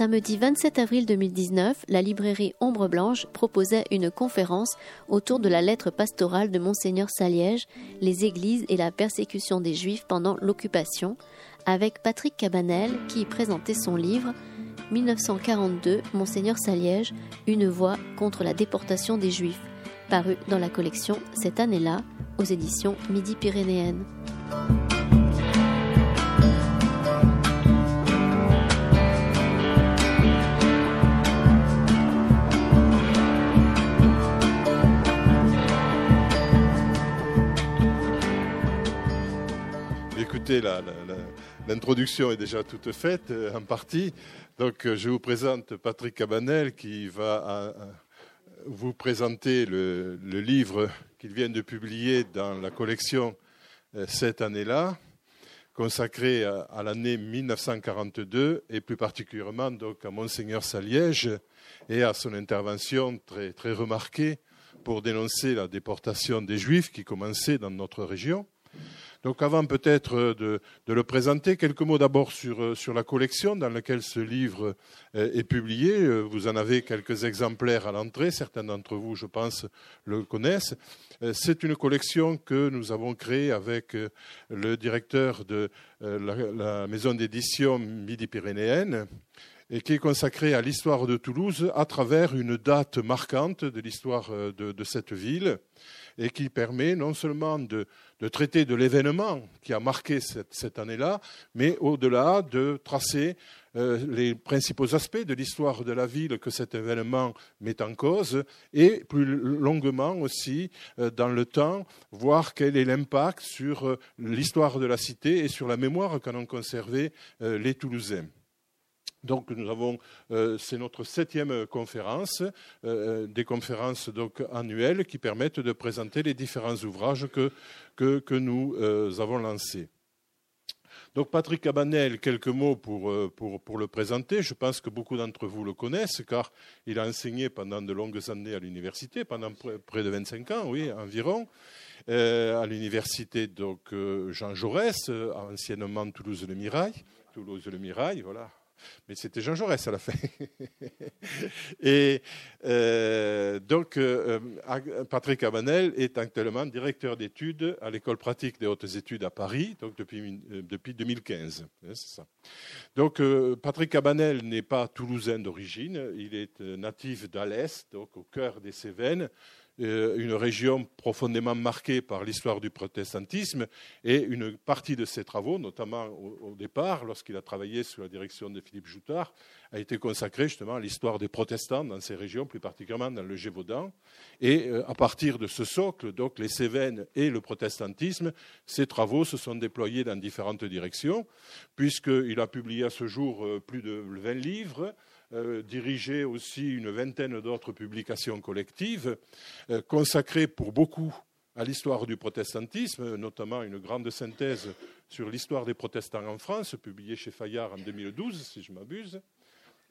Samedi 27 avril 2019, la librairie Ombre Blanche proposait une conférence autour de la lettre pastorale de Monseigneur Saliège, Les Églises et la persécution des Juifs pendant l'occupation, avec Patrick Cabanel qui présentait son livre 1942 Monseigneur Saliège, Une voix contre la déportation des Juifs, paru dans la collection cette année-là aux éditions Midi-Pyrénéennes. L'introduction est déjà toute faite euh, en partie. Donc, euh, je vous présente Patrick Cabanel qui va euh, vous présenter le, livre qu'il vient de publier dans la collection cette année-là, consacré à, l'année 1942 et plus particulièrement donc à Monseigneur Saliège et à son intervention très remarquée pour dénoncer la déportation des Juifs qui commençait dans notre région. Donc avant peut-être euh, de, le présenter, quelques mots d'abord sur, euh, sur, la collection dans laquelle ce livre euh, est publié. Vous en avez quelques exemplaires à l'entrée, certains d'entre vous, je pense, le connaissent. C'est une collection que nous avons créée avec le directeur de la, maison d'édition Midi-Pyrénéenne et qui est consacrée à l'histoire de Toulouse à travers une date marquante de l'histoire de cette ville et qui permet non seulement de, traiter de l'événement qui a marqué cette, année-là, mais au-delà de tracer euh, les principaux aspects de l'histoire de la ville que cet événement met en cause et plus longuement aussi euh, dans le temps voir quel est l'impact sur euh, l'histoire de la cité et sur la mémoire qu'en ont conservé les Toulousains. Donc nous avons, euh, c'est notre septième conférence, euh, des conférences donc annuelles qui permettent de présenter les différents ouvrages que, que, nous euh, avons lancés. Donc Patrick Cabanel, quelques mots pour, pour, pour, le présenter. Je pense que beaucoup d'entre vous le connaissent car il a enseigné pendant de longues années à l'université, pendant près de 25 ans, oui, environ. à l'université donc Jean Jaurès, anciennement Toulouse-le-Mirail, Toulouse-le-Mirail, voilà, mais c'était Jean Jaurès à la fin. et euh, donc, euh, Patrick Amanel est actuellement directeur d'études à l'école pratique des hautes études à Paris, donc depuis, euh, depuis 2015. Ça. Donc, Patrick Cabanel n'est pas toulousain d'origine, il est natif d'Alès, donc au cœur des Cévennes. Euh, une région profondément marquée par l'histoire du protestantisme et une partie de ses travaux, notamment au, départ, lorsqu'il a travaillé sous la direction de Philippe Joutard, a été consacrée justement à l'histoire des protestants dans ces régions, plus particulièrement dans le Gévaudan. Et euh, à partir de ce socle, donc les Cévennes et le protestantisme, ses travaux se sont déployés dans différentes directions, puisqu'il a publié à ce jour euh, plus de 20 livres, euh, dirigé aussi une vingtaine d'autres publications collectives, euh, consacrées pour beaucoup à l'histoire du protestantisme, notamment une grande synthèse sur l'histoire des protestants en France, publiée chez Fayard en 2012, si je m'abuse.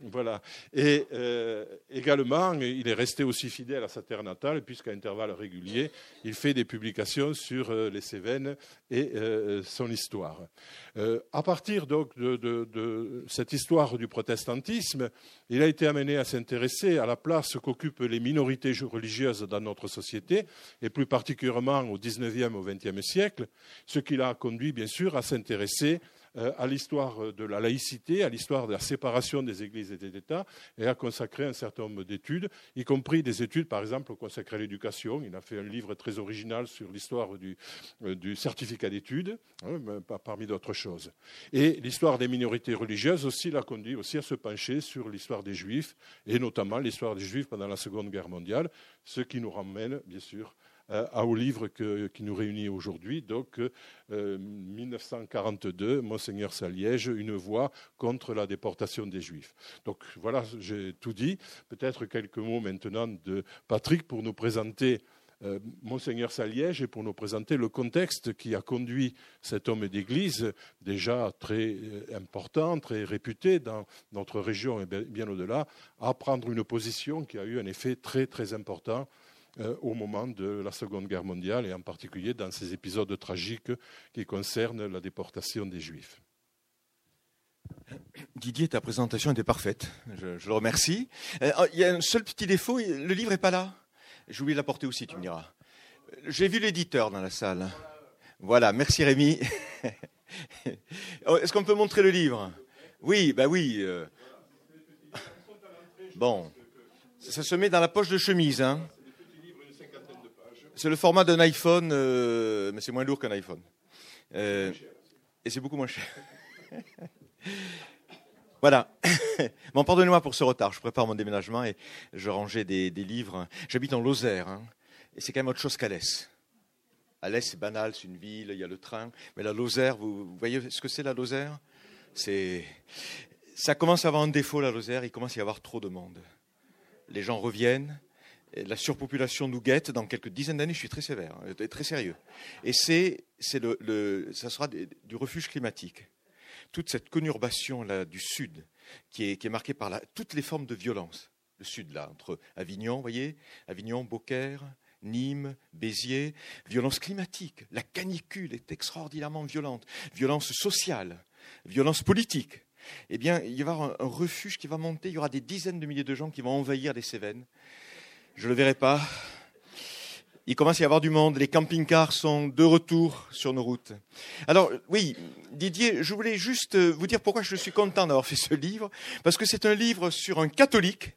Voilà. Et euh, également, il est resté aussi fidèle à sa terre natale, puisqu'à intervalles réguliers, il fait des publications sur euh, les Cévennes et euh, son histoire. à partir donc de, de, cette histoire du protestantisme, il a été amené à s'intéresser à la place qu'occupent les minorités religieuses dans notre société, et plus particulièrement au XIXe, au XXe siècle, ce qui l'a conduit, bien sûr, à s'intéresser à l'histoire de la laïcité, à l'histoire de la séparation des églises et des États, et a consacré un certain nombre d'études, y compris des études, par exemple, consacrées à l'éducation. Il a fait un livre très original sur l'histoire du, euh, certificat d'études, hein, parmi d'autres choses. Et l'histoire des minorités religieuses aussi l'a conduit aussi à se pencher sur l'histoire des Juifs, et notamment l'histoire des Juifs pendant la Seconde Guerre mondiale, ce qui nous ramène, bien sûr, euh, au livre qui nous réunit aujourd'hui, donc 1942, euh, Monseigneur Saliège, une voix contre la déportation des Juifs. Donc voilà, j'ai tout dit. Peut-être quelques mots maintenant de Patrick pour nous présenter euh, Monseigneur Saliège et pour nous présenter le contexte qui a conduit cet homme d'église, déjà très important, très réputé dans notre région et bien au-delà, à prendre une position qui a eu un effet très très important au moment de la Seconde Guerre mondiale et en particulier dans ces épisodes tragiques qui concernent la déportation des Juifs. Didier, ta présentation était parfaite. Je, le remercie. Euh, il y a un seul petit défaut, le livre n'est pas là. J'ai oublié de l'apporter aussi, tu me diras. J'ai vu l'éditeur dans la salle. Voilà, merci Rémi. Oh, est-ce qu'on peut montrer le livre? Oui, bah oui. Euh. Bon, ça se met dans la poche de chemise. Hein. C'est le format d'un iPhone, euh, mais c'est moins lourd qu'un iPhone. et c'est beaucoup moins cher. Voilà. bon, pardonnez-moi pour ce retard. Je prépare mon déménagement et je rangeais des, livres. J'habite en Lozère, hein, et c'est quand même autre chose qu'Alès. Alès, c'est banal, c'est une ville, il y a le train. Mais la Lozère, vous, voyez ce que c'est la Lozère? C'est, ça commence à avoir un défaut la Lozère. Il commence à y avoir trop de monde. Les gens reviennent. La surpopulation nous guette. Dans quelques dizaines d'années, je suis très sévère, hein, très sérieux. Et c'est, ça sera du refuge climatique toute cette conurbation là du sud qui est, marquée par toutes les formes de violence. Le sud là, entre Avignon, voyez, Avignon, Beaucaire, Nîmes, Béziers, violence climatique. La canicule est extraordinairement violente. Violence sociale, violence politique. Eh bien, il y un, un refuge qui va monter. Il y aura des dizaines de milliers de gens qui vont envahir les Cévennes. Je ne le verrai pas. Il commence à y avoir du monde. Les camping-cars sont de retour sur nos routes. Alors, oui, Didier, je voulais juste vous dire pourquoi je suis content d'avoir fait ce livre. Parce que c'est un livre sur un catholique.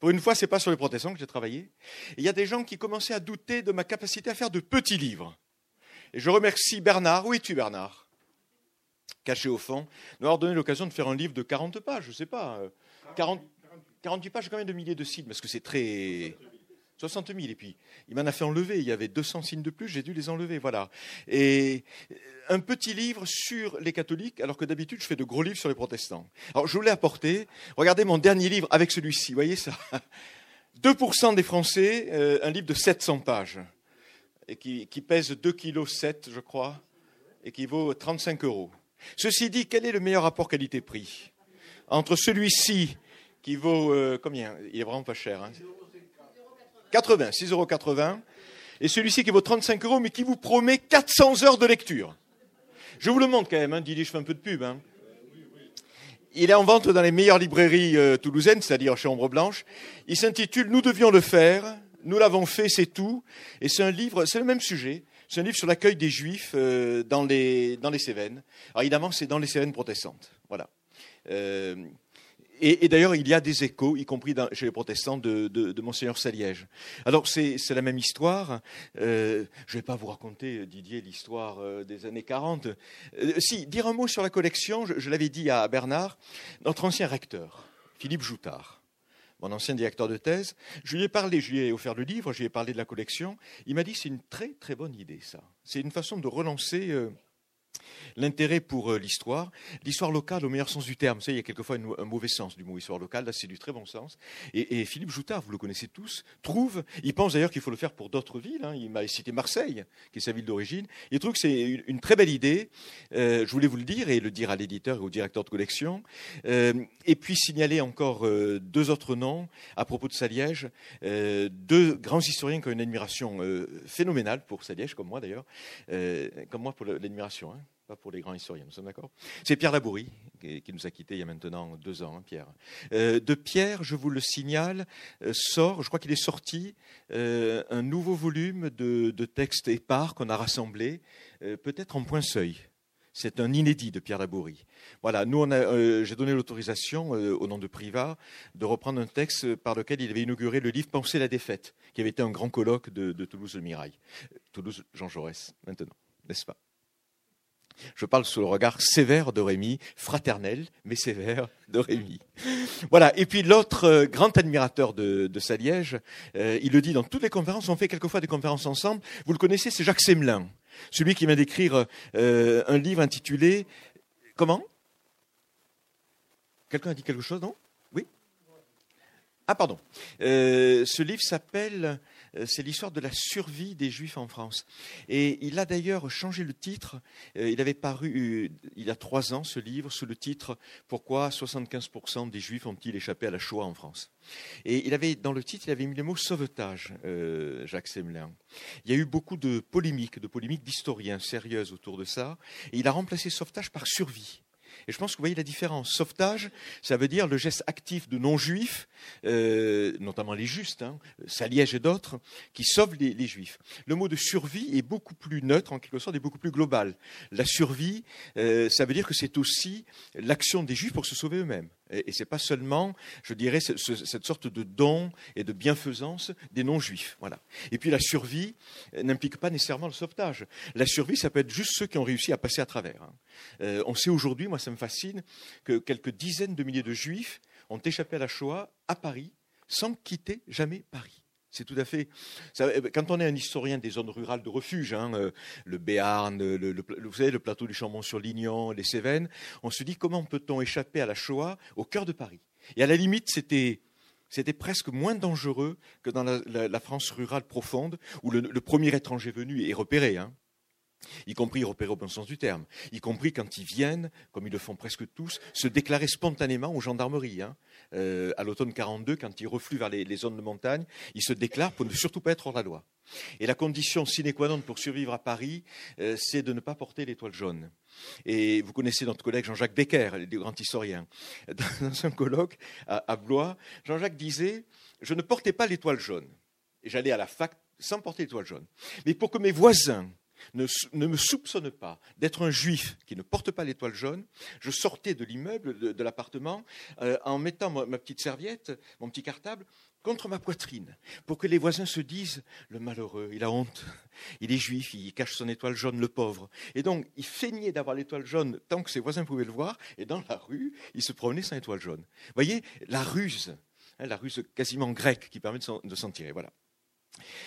Pour une fois, ce n'est pas sur les protestants que j'ai travaillé. il y a des gens qui commençaient à douter de ma capacité à faire de petits livres. Et je remercie Bernard. Où es-tu, Bernard? Caché au fond, de m'avoir donné l'occasion de faire un livre de 40 pages, je ne sais pas. 40, 48 pages, combien de milliers de signes Parce que c'est très. 60 000. Et puis, il m'en a fait enlever. Il y avait 200 signes de plus, j'ai dû les enlever. Voilà. Et un petit livre sur les catholiques, alors que d'habitude, je fais de gros livres sur les protestants. Alors, je voulais apporter, regardez mon dernier livre avec celui-ci. Voyez ça 2% des Français, euh, un livre de 700 pages, et qui, pèse 2,7 kg, je crois, et qui vaut 35 euros. Ceci dit, quel est le meilleur rapport qualité-prix? Entre celui-ci, qui vaut euh, combien? Il est vraiment pas cher. Hein 80, 6,80 euros. Et celui-ci qui vaut 35 euros, mais qui vous promet 400 heures de lecture. Je vous le montre quand même, hein, Didier, je fais un peu de pub. Hein. Il est en vente dans les meilleures librairies euh, toulousaines, c'est-à-dire chez Ombre Blanche. Il s'intitule Nous devions le faire, nous l'avons fait, c'est tout. Et c'est un livre, c'est le même sujet. C'est un livre sur l'accueil des Juifs euh, dans, les, dans les Cévennes. Alors évidemment, c'est dans les Cévennes protestantes. Voilà. Et, d'ailleurs, il y a des échos, y compris chez les protestants, de, de, Monseigneur Saliège. Alors, c'est la même histoire. Euh, je ne vais pas vous raconter, Didier, l'histoire euh, des années 40. Euh, si, dire un mot sur la collection, je, l'avais dit à Bernard, notre ancien recteur, Philippe Joutard, mon ancien directeur de thèse, je lui ai parlé, je lui ai offert le livre, je lui ai parlé de la collection. Il m'a dit c'est une très très bonne idée, ça. C'est une façon de relancer l'intérêt pour euh, l'histoire, l'histoire locale au meilleur sens du terme. il y a quelquefois un mauvais sens du mot histoire locale, là c'est du très bon sens. Et, Philippe Joutard, vous le connaissez tous, trouve, il pense d'ailleurs qu'il faut le faire pour d'autres villes, hein. il m'a cité Marseille, qui est sa ville d'origine, il trouve que c'est une, très belle idée, euh, je voulais vous le dire et le dire à l'éditeur et au directeur de collection, euh, et puis signaler encore deux autres noms à propos de Saliège, deux grands historiens qui ont une admiration phénoménale pour Saliège, comme moi d'ailleurs, comme moi pour l'admiration. Hein pas pour les grands historiens, nous sommes d'accord C'est Pierre Labourie, qui nous a quittés il y a maintenant deux ans, hein, Pierre. Euh, de Pierre, je vous le signale, euh, sort, je crois qu'il est sorti, euh, un nouveau volume de, textes épars qu'on a rassemblés, peut-être en point seuil. C'est un inédit de Pierre Labourie. Voilà, nous, j'ai donné l'autorisation au nom de Privat de reprendre un texte par lequel il avait inauguré le livre Penser la défaite, qui avait été un grand colloque de, de Toulouse-le Mirail. Toulouse, Jean Jaurès, maintenant, n'est-ce pas? Je parle sous le regard sévère de Rémi, fraternel, mais sévère de Rémi. Voilà. Et puis l'autre euh, grand admirateur de, de Saliège, euh, il le dit dans toutes les conférences, on fait quelquefois des conférences ensemble. Vous le connaissez, c'est Jacques Semelin, celui qui vient d'écrire euh, un livre intitulé Comment? Quelqu'un a dit quelque chose, non? Oui? Ah, pardon. ce livre s'appelle c'est l'histoire de la survie des Juifs en France. Et il a d'ailleurs changé le titre. Euh, il avait paru euh, il y a trois ans ce livre sous le titre Pourquoi 75% des Juifs ont-ils échappé à la Shoah en France? Et il avait dans le titre, il avait mis le mot sauvetage, Jacques Semelin. Il y a eu beaucoup de polémiques, de polémiques d'historiens sérieuses autour de ça. Et il a remplacé sauvetage par survie. Et je pense que vous voyez la différence. Sauvetage, ça veut dire le geste actif de non-juifs, euh, notamment les justes, hein, Saliège et d'autres, qui sauvent les, juifs. Le mot de survie est beaucoup plus neutre, en quelque sorte, et beaucoup plus global. La survie, euh, ça veut dire que c'est aussi l'action des juifs pour se sauver eux-mêmes. Et, ce n'est pas seulement, je dirais, cette sorte de don et de bienfaisance des non-juifs. Voilà. Et puis la survie euh, n'implique pas nécessairement le sauvetage. La survie, ça peut être juste ceux qui ont réussi à passer à travers. Hein. Euh, on sait aujourd'hui, moi ça me fascine, que quelques dizaines de milliers de juifs ont échappé à la Shoah à Paris sans quitter jamais Paris. C'est tout à fait. quand on est un historien des zones rurales de refuge, hein, euh, le Béarn, le, le plateau du Chambon-sur-Lignon, les Cévennes, on se dit comment peut-on échapper à la Shoah au cœur de Paris? Et à la limite, c'était c'était presque moins dangereux que dans la, France rurale profonde, où le, premier étranger venu est repéré. Hein y compris repérés au bon sens du terme, y compris quand ils viennent, comme ils le font presque tous, se déclarer spontanément aux gendarmeries. Hein. Euh, à l'automne 42, quand ils refluent vers les, zones de montagne, ils se déclarent pour ne surtout pas être hors la loi. Et la condition sine qua non pour survivre à Paris, euh, c'est de ne pas porter l'étoile jaune. Et vous connaissez notre collègue Jean-Jacques Becker, le grand historien. Dans un colloque à, Blois, Jean-Jacques disait Je ne portais pas l'étoile jaune. Et j'allais à la fac sans porter l'étoile jaune. Mais pour que mes voisins ne, me soupçonne pas d'être un juif qui ne porte pas l'étoile jaune, je sortais de l'immeuble, de, l'appartement, euh, en mettant ma, petite serviette, mon petit cartable, contre ma poitrine, pour que les voisins se disent le malheureux, il a honte, il est juif, il cache son étoile jaune, le pauvre. Et donc, il feignait d'avoir l'étoile jaune tant que ses voisins pouvaient le voir, et dans la rue, il se promenait sans étoile jaune. Vous voyez, la ruse, hein, la ruse quasiment grecque qui permet de s'en tirer. Voilà.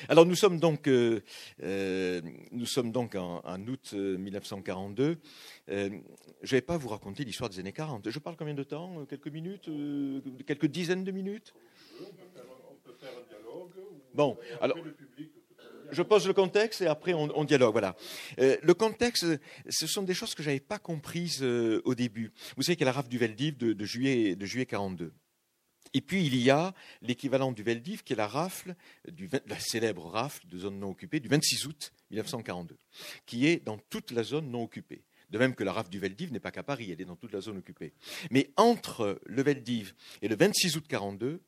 Alors nous sommes donc, euh, euh, nous sommes donc en, août 1942. Euh, je ne vais pas vous raconter l'histoire des années 40. Je parle combien de temps Quelques minutes Quelques dizaines de minutes? On peut faire un dialogue. Bon, alors. Je pose le contexte et après on, dialogue. Voilà. le contexte, ce sont des choses que je n'avais pas comprises au début. Vous savez qu'il y a la rafle du Veldiv de, de, juillet, de juillet 42. Et puis il y a l'équivalent du Veldiv, qui est la rafle, la célèbre rafle de zone non occupée du 26 août 1942, qui est dans toute la zone non occupée. De même que la rafle du Veldiv n'est pas qu'à Paris, elle est dans toute la zone occupée. Mais entre le Veldiv et le 26 août 42,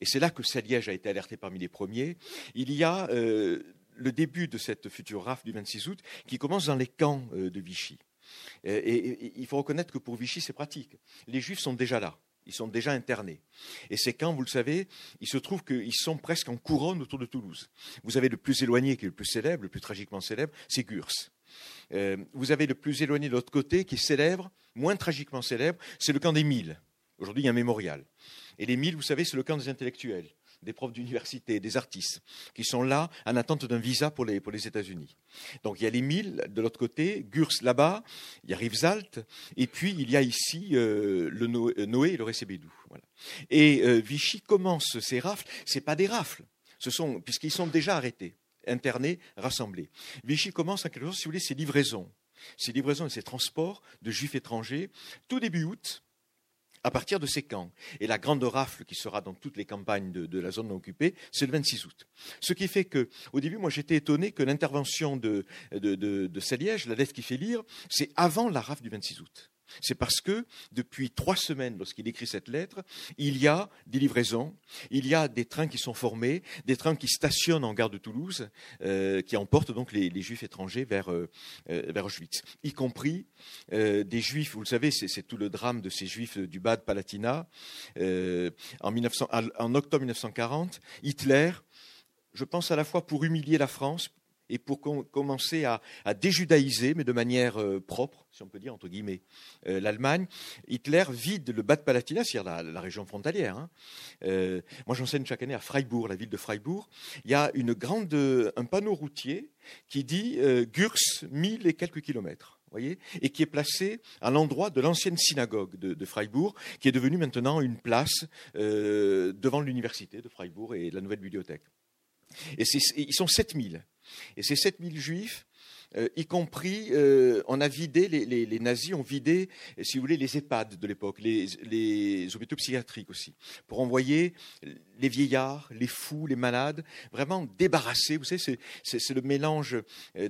et c'est là que Saliège a été alerté parmi les premiers, il y a euh, le début de cette future rafle du 26 août qui commence dans les camps euh, de Vichy. et il faut reconnaître que pour Vichy, c'est pratique. Les Juifs sont déjà là. Ils sont déjà internés. Et ces camps, vous le savez, il se trouve qu'ils sont presque en couronne autour de Toulouse. Vous avez le plus éloigné, qui est le plus célèbre, le plus tragiquement célèbre, c'est Gurs. Euh, vous avez le plus éloigné de l'autre côté, qui est célèbre, moins tragiquement célèbre, c'est le camp des Mille. Aujourd'hui, il y a un mémorial. Et les Mille, vous savez, c'est le camp des intellectuels des profs d'université, des artistes, qui sont là en attente d'un visa pour les, pour les États-Unis. Donc il y a les Milles de l'autre côté, Gurs là-bas, il y a Rivesaltes, et puis il y a ici euh, le euh, Noé et le Récébédou. Voilà. Et euh, Vichy commence ces rafles, ce pas des rafles, ce sont, puisqu'ils sont déjà arrêtés, internés, rassemblés. Vichy commence en quelque sorte, si vous voulez, ses livraisons, ses livraisons et ses transports de juifs étrangers, tout début août, à partir de ces camps. Et la grande rafle qui sera dans toutes les campagnes de, la zone occupée, c'est le 26 août. Ce qui fait que, au début, moi j'étais étonné que l'intervention de, de, de Saliège, la lettre qui fait lire, c'est avant la rafle du 26 août. C'est parce que depuis trois semaines, lorsqu'il écrit cette lettre, il y a des livraisons, il y a des trains qui sont formés, des trains qui stationnent en gare de Toulouse, euh, qui emportent donc les, juifs étrangers vers, euh, euh, vers Auschwitz, y compris des juifs, vous le savez, c'est tout le drame de ces juifs du Bad Palatina. en, 1900, en octobre 1940, Hitler, je pense à la fois pour humilier la France, et pour commencer à, déjudaïser, mais de manière euh, propre, si on peut dire, entre guillemets, euh, l'Allemagne, Hitler vide le bas de Palatinat, c'est-à-dire la, région frontalière. Hein. Euh, moi, j'enseigne chaque année à Freiburg, la ville de Freiburg. Il y a un panneau routier qui dit Gurs, mille et quelques kilomètres. Voyez, et qui est placé à l'endroit de l'ancienne synagogue de, Freiburg, qui est devenue maintenant une place devant l'université de Freiburg et la nouvelle bibliothèque. Et ils sont 7000. Et ces 7000 juifs, euh, y compris, on a vidé, les, nazis ont vidé, si vous voulez, les EHPAD de l'époque, les, les hôpitaux psychiatriques aussi, pour envoyer les vieillards, les fous, les malades, vraiment débarrassés. Vous savez, c'est le mélange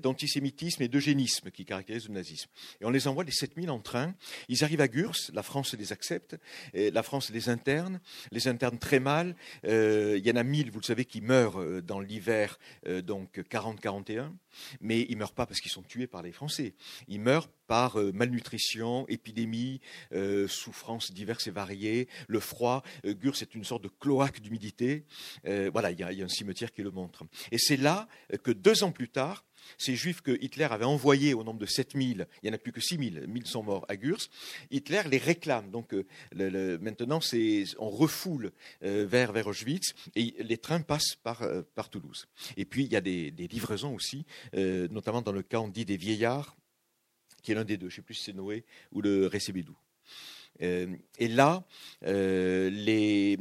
d'antisémitisme et d'eugénisme qui caractérise le nazisme. Et on les envoie, les 7000 en train. Ils arrivent à Gurs, la France les accepte, la France les interne, les interne très mal. il y en a 1000, vous le savez, qui meurent dans l'hiver, donc 40-41 mais ils ne meurent pas parce qu'ils sont tués par les Français. Ils meurent par euh, malnutrition, épidémie, euh, souffrances diverses et variées, le froid. Euh, Gurs est une sorte de cloaque d'humidité. voilà, il y, a un cimetière qui le montre. Et c'est là que deux ans plus tard, ces juifs que Hitler avait envoyés au nombre de 7000, il n'y en a plus que 6000, 1000 sont morts à Gurs, Hitler les réclame. Donc maintenant, on refoule vers, Auschwitz et les trains passent par, par Toulouse. Et puis, il y a des, des livraisons aussi, notamment dans le camp dit des vieillards, qui est l'un des deux, je ne sais plus si c'est Noé ou le Récébédou. Euh, et là, euh,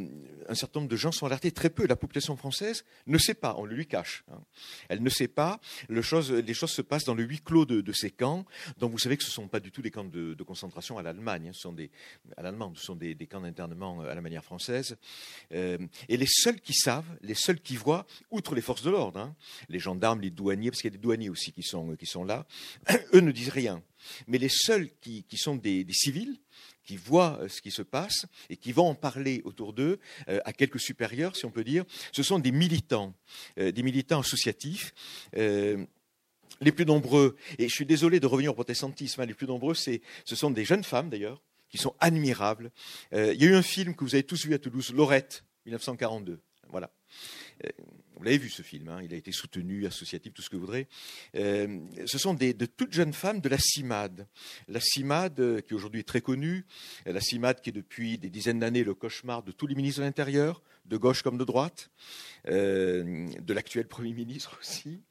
un certain nombre de gens sont alertés. Très peu. La population française ne sait pas. On le lui cache. Hein. Elle ne sait pas. les choses se passent dans le huis clos de, ces camps. Donc vous savez que ce ne sont pas du tout des camps de, concentration à l'Allemagne. Hein. Ce sont des. Ce sont des, camps d'internement à la manière française. Euh, et les seuls qui savent, les seuls qui voient, outre les forces de l'ordre, hein, les gendarmes, les douaniers, parce qu'il y a des douaniers aussi qui sont là, eux ne disent rien. Mais les seuls qui, sont des, civils, qui voient euh, ce qui se passe et qui vont en parler autour d'eux, euh, à quelques supérieurs, si on peut dire, ce sont des militants, euh, des militants associatifs. les plus nombreux, et je suis désolé de revenir au protestantisme, hein, les plus nombreux, ce sont des jeunes femmes d'ailleurs, qui sont admirables. il y a eu un film que vous avez tous vu à Toulouse, Lorette, 1942. Voilà. Vous l'avez vu ce film, hein, il a été soutenu, associatif, tout ce que vous voudrez. Euh, ce sont de toutes jeunes femmes de la CIMAD. La CIMAD, euh, qui aujourd'hui est très connue, la CIMAD qui est depuis des dizaines d'années le cauchemar de tous les ministres de l'Intérieur, de gauche comme de droite, de l'actuel Premier ministre aussi,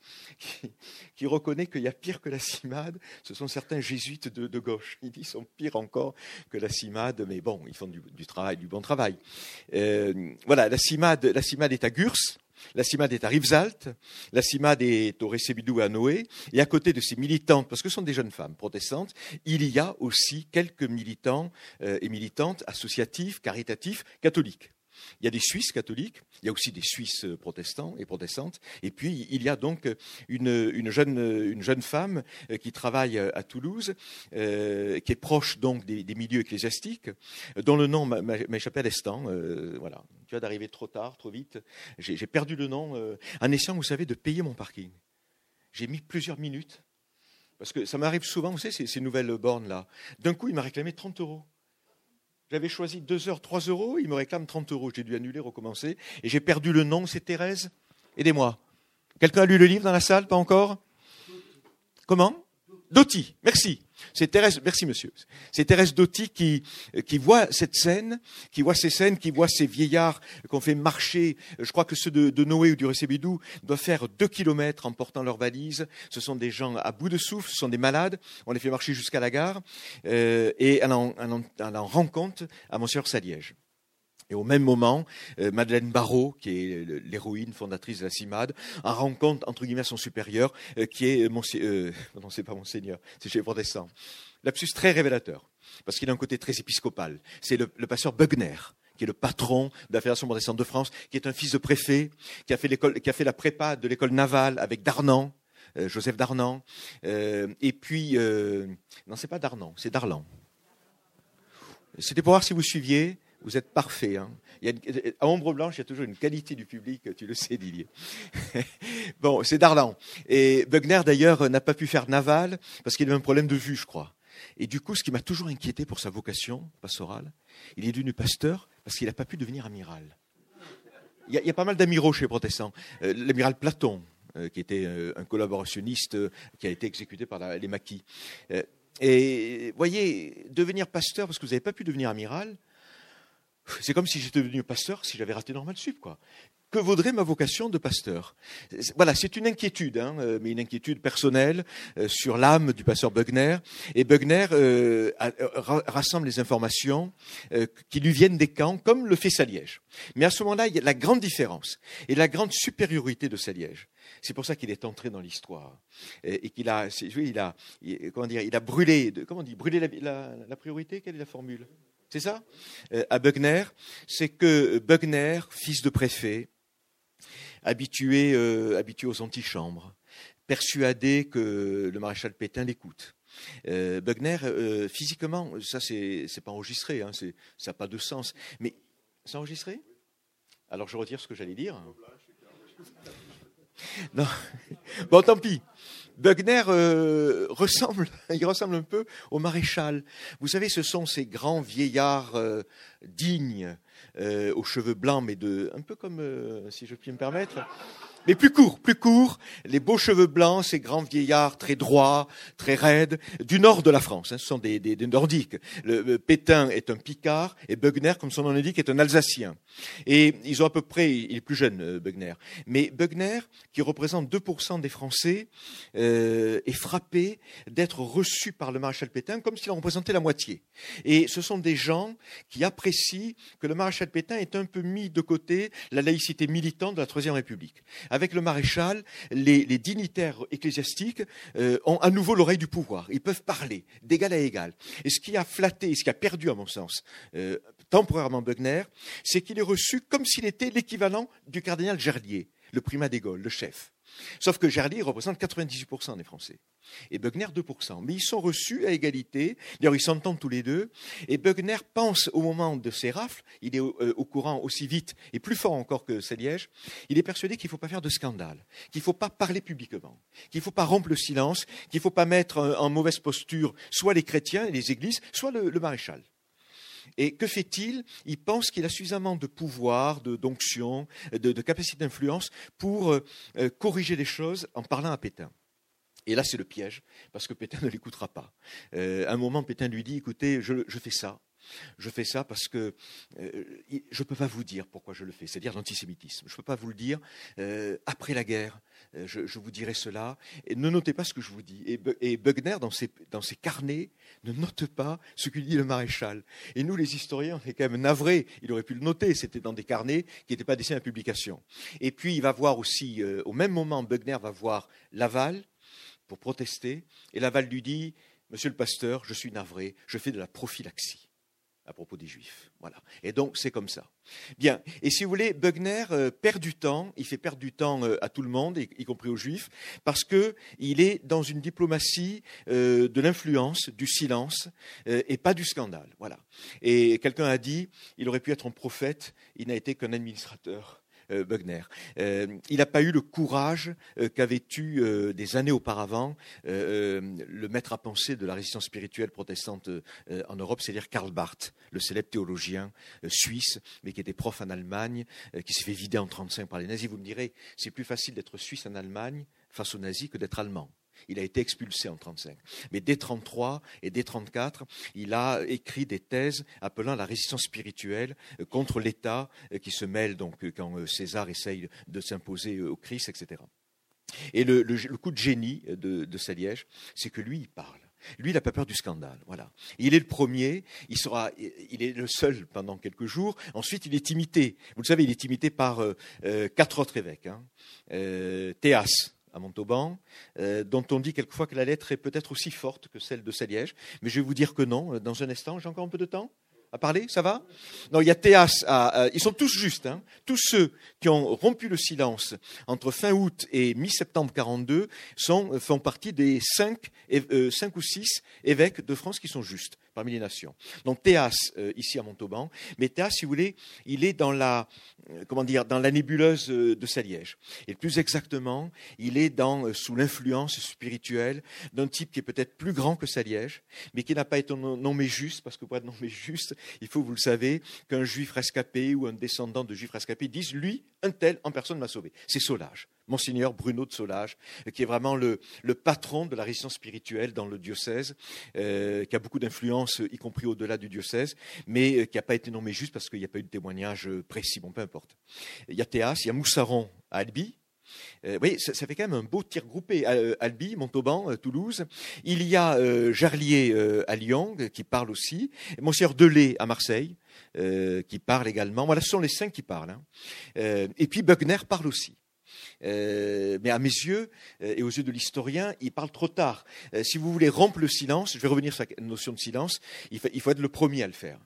qui, reconnaît qu'il y a pire que la CIMAD, ce sont certains jésuites de, gauche. Ils sont pire encore que la CIMAD, mais bon, ils font du, travail, du bon travail. voilà, la CIMAD, la CIMAD est à Gurs, la CIMAD est à Rivesaltes, la CIMAD est au Récébidou à Noé, et à côté de ces militantes, parce que ce sont des jeunes femmes protestantes, il y a aussi quelques militants euh, et militantes associatifs, caritatifs, catholiques. Il y a des Suisses catholiques, il y a aussi des Suisses protestants et protestantes, et puis il y a donc une, jeune, femme euh, qui travaille à Toulouse, euh, qui est proche donc des, milieux ecclésiastiques, dont le nom m'a échappé à l'instant. Euh, voilà, tu vas d'arriver trop tard, trop vite. J'ai perdu le nom en essayant, vous savez, de payer mon parking. J'ai mis plusieurs minutes parce que ça m'arrive souvent, vous savez, ces, ces nouvelles bornes là. D'un coup, il m'a réclamé 30 euros. J'avais choisi 2 heures, 3 euros, il me réclame 30 euros. J'ai dû annuler, recommencer. Et j'ai perdu le nom, c'est Thérèse. Aidez-moi. Quelqu'un a lu le livre dans la salle Pas encore? Comment? Doty, merci. C'est Thérèse, merci monsieur. C'est Thérèse Doty qui, qui voit cette scène, qui voit ces scènes, qui voit ces vieillards qu'on fait marcher. Je crois que ceux de, Noé ou du Récébidou doivent faire deux kilomètres en portant leurs valises. Ce sont des gens à bout de souffle, ce sont des malades. On les fait marcher jusqu'à la gare euh, et elle en, elle en rend compte à Monsieur Saliège. Et au même moment, euh, Madeleine Barrault, qui est l'héroïne fondatrice de la CIMAD, en rencontre, entre guillemets, son supérieur, euh, qui est, euh, euh non, c'est pas Monseigneur, c'est chez les protestants. Lapsus très révélateur, parce qu'il a un côté très épiscopal. C'est le, pasteur Bugner, qui est le patron de la Fédération protestante de France, qui est un fils de préfet, qui a fait, qui a fait la prépa de l'école navale avec Darnan, Joseph Darnan. et puis, non, c'est pas Darnan, c'est Darlan. C'était pour voir si vous suiviez. Vous êtes parfait. Hein. à Ombre Blanche, il y a toujours une qualité du public, tu le sais, Didier. bon, c'est Darlan. Et Bugner, d'ailleurs, n'a pas pu faire naval parce qu'il avait un problème de vue, je crois. Et du coup, ce qui m'a toujours inquiété pour sa vocation pastorale, il est devenu pasteur parce qu'il n'a pas pu devenir amiral. Il y a, pas mal d'amiraux chez les protestants. Euh, l'amiral Platon, euh, qui était euh, un collaborationniste qui a été exécuté par les maquis. et voyez, devenir pasteur parce que vous n'avez pas pu devenir amiral, c'est comme si j'étais devenu pasteur si j'avais raté normal sup, quoi. que vaudrait ma vocation de pasteur? Voilà, c'est une inquiétude, hein, euh, mais une inquiétude personnelle euh, sur l'âme du pasteur Bugner. Et Bugner euh, rassemble les informations qui lui viennent des camps, comme le fait Saliège. Mais à ce moment-là, il y a la grande différence et la grande supériorité de Saliège. C'est pour ça qu'il est entré dans l'histoire et, qu'il a, il a, comment dire, il a brûlé, comment on dit, brûlé la, la priorité? Quelle est la formule? C'est ça À Bugner, c'est que Bugner, fils de préfet, habitué, euh, habitué aux antichambres, persuadé que le maréchal Pétain l'écoute. Euh, Bugner, euh, physiquement, ça c'est pas enregistré, hein, ça n'a pas de sens. Mais c'est enregistré? Alors je retire ce que j'allais dire. Non. Bon, tant pis. Bugner ressemble, il ressemble un peu au maréchal. Vous savez, ce sont ces grands vieillards dignes euh, aux cheveux blancs, mais de, un peu comme, euh, si je puis me permettre, mais plus court, plus court, les beaux cheveux blancs, ces grands vieillards très droits, très raides, du nord de la France. Hein, ce sont des, des, des Nordiques. Le, Pétain est un Picard et Bugner, comme son nom l'indique, est un Alsacien. Et ils ont à peu près, il est plus jeune, euh, Bugner, mais Bugner, qui représente 2% des Français, euh, est frappé d'être reçu par le maréchal Pétain comme s'il en représentait la moitié. Et ce sont des gens qui apprécient que le maréchal Pétain ait un peu mis de côté la laïcité militante de la Troisième République avec le maréchal, les, dignitaires ecclésiastiques euh, ont à nouveau l'oreille du pouvoir. Ils peuvent parler d'égal à égal. Et ce qui a flatté, ce qui a perdu, à mon sens, euh, temporairement Bugner, c'est qu'il est reçu comme s'il était l'équivalent du cardinal Gerlier, le primat des Gaules, le chef. Sauf que Gerlier représente 98% des Français. Et Bugner 2%. Mais ils sont reçus à égalité, d'ailleurs ils s'entendent tous les deux, et Bugner pense au moment de ces rafles, il est euh, au, courant aussi vite et plus fort encore que Saliège, il est persuadé qu'il ne faut pas faire de scandale, qu'il ne faut pas parler publiquement, qu'il ne faut pas rompre le silence, qu'il ne faut pas mettre en mauvaise posture soit les chrétiens et les églises, soit le, maréchal. Et que fait-il? Il pense qu'il a suffisamment de pouvoir, de d'onction, de, capacité d'influence pour euh, euh, corriger les choses en parlant à Pétain. Et là, c'est le piège, parce que Pétain ne l'écoutera pas. Euh, à un moment, Pétain lui dit, écoutez, je, fais ça. Je fais ça parce que euh, je ne peux pas vous dire pourquoi je le fais, c'est-à-dire l'antisémitisme. Je ne peux pas vous le dire. Euh, après la guerre, je, vous dirai cela. Ne notez pas ce que je vous dis. Et, et Bugner, dans ses, dans ses, carnets, ne note pas ce que dit le maréchal. Et nous, les historiens, on est quand même navrés. Il aurait pu le noter. C'était dans des carnets qui n'étaient pas destinés à publication. Et puis, il va voir aussi, au même moment, Bugner va voir Laval, pour protester. Et Laval lui dit Monsieur le pasteur, je suis navré, je fais de la prophylaxie à propos des Juifs. Voilà. Et donc, c'est comme ça. Bien. Et si vous voulez, Bugner euh, perd du temps, il fait perdre du temps euh, à tout le monde, y, compris aux Juifs, parce qu'il est dans une diplomatie euh, de l'influence, du silence, et pas du scandale. Voilà. Et quelqu'un a dit il aurait pu être un prophète, il n'a été qu'un administrateur. Euh, Bugner. Euh, il n'a pas eu le courage euh, qu'avait eu des années auparavant le maître à penser de la résistance spirituelle protestante en Europe, c'est-à-dire Karl Barth, le célèbre théologien suisse, mais qui était prof en Allemagne, qui s'est fait vider en 1935 par les nazis. Vous me direz, c'est plus facile d'être suisse en Allemagne face aux nazis que d'être allemand. Il a été expulsé en 1935. Mais dès 1933 et dès 1934, il a écrit des thèses appelant la résistance spirituelle euh, contre l'État euh, qui se mêle donc euh, quand César essaye de s'imposer au Christ, etc. Et le, coup de génie de, de Saliège, c'est que lui, il parle. Lui, il n'a pas peur du scandale. Voilà. Il est le premier, il, sera, il est le seul pendant quelques jours. Ensuite, il est imité. Vous le savez, il est imité par quatre autres évêques. Hein. Théas, à Montauban, euh, dont on dit quelquefois que la lettre est peut-être aussi forte que celle de Saliège. Mais je vais vous dire que non, euh, dans un instant. J'ai encore un peu de temps à parler, ça va? Non, il y a Théas, ils sont tous justes, hein. tous ceux qui ont rompu le silence entre fin août et mi-septembre 42 sont, font partie des cinq, euh, ou six évêques de France qui sont justes parmi les nations. Donc Théas, euh, ici à Montauban, mais Théas, si vous voulez, il est dans la, euh, comment dire, dans la nébuleuse euh, de Saliège. Et plus exactement, il est dans, sous l'influence spirituelle d'un type qui est peut-être plus grand que Saliège, mais qui n'a pas été nommé juste, parce que pour être nommé juste, il faut, vous le savez, qu'un juif rescapé ou un descendant de juif rescapé dise, lui, un tel en personne m'a sauvé. C'est Solage Monseigneur Bruno de Solage, qui est vraiment le, patron de la résistance spirituelle dans le diocèse, euh, qui a beaucoup d'influence, y compris au-delà du diocèse, mais qui n'a pas été nommé juste parce qu'il n'y a pas eu de témoignage précis. Bon, peu importe. Il y a Théas, il y a Moussaron à Albi, euh, oui, ça, fait quand même un beau tir groupé. Euh, Albi, Montauban, euh, Toulouse. Il y a Gerlier à Lyon qui parle aussi. Monsieur Delay à Marseille qui parle également. Voilà, ce sont les cinq qui parlent. Hein. et puis Bugner parle aussi. mais à mes yeux et aux yeux de l'historien, il parle trop tard. si vous voulez rompre le silence, je vais revenir sur la notion de silence, il faut être le premier à le faire.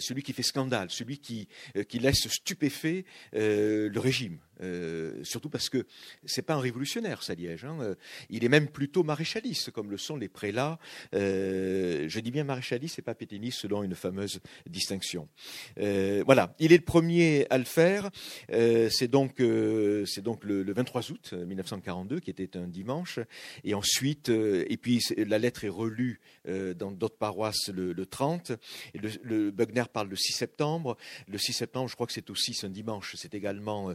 Celui qui fait scandale, celui qui, qui laisse stupéfait le régime. Euh, surtout parce que c'est pas un révolutionnaire, Saliège. Hein. Euh, il est même plutôt maréchaliste, comme le sont les prélats. Euh, je dis bien maréchaliste et pas pétainiste, selon une fameuse distinction. voilà, il est le premier à le faire. c'est donc, c'est donc le, 23 août 1942, qui était un dimanche. Et ensuite, et puis la lettre est relue dans d'autres paroisses le, 30. Et le, Bugner parle le 6 septembre. Le 6 septembre, je crois que c'est aussi un dimanche. C'est également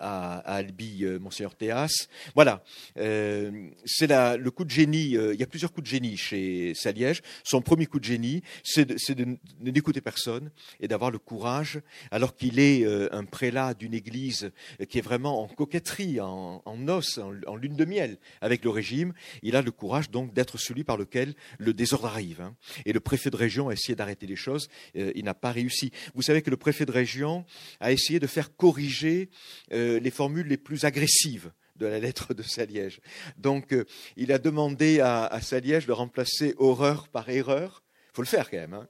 à, Albi, euh, Monseigneur Théas. Voilà, euh, c'est le coup de génie. il y a plusieurs coups de génie chez Saliège. Son premier coup de génie, c'est de, n'écouter personne et d'avoir le courage, alors qu'il est un prélat d'une église qui est vraiment en coquetterie, en, os, en, lune de miel avec le régime, il a le courage donc d'être celui par lequel le désordre arrive. Hein. Et le préfet de région a essayé d'arrêter les choses, il n'a pas réussi. Vous savez que le préfet de région a essayé de faire corriger euh, les formules les plus agressives de la lettre de Saliège. Donc, euh, il a demandé à, Saliège de remplacer horreur par erreur. Il faut le faire quand même. Hein.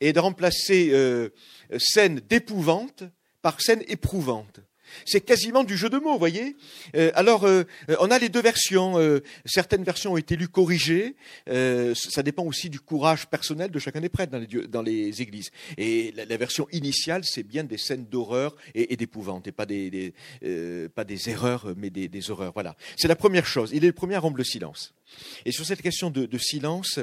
et de remplacer euh, scène d'épouvante par scène éprouvante. C'est quasiment du jeu de mots, voyez. Euh, alors, euh, on a les deux versions. Euh, certaines versions ont été lues corrigées. ça dépend aussi du courage personnel de chacun des prêtres dans les, églises. Et la, version initiale, c'est bien des scènes d'horreur et, d'épouvante, et pas des, pas des erreurs, mais des, des horreurs. Voilà. C'est la première chose. Il est le premier à rompre le silence. Et sur cette question de, silence,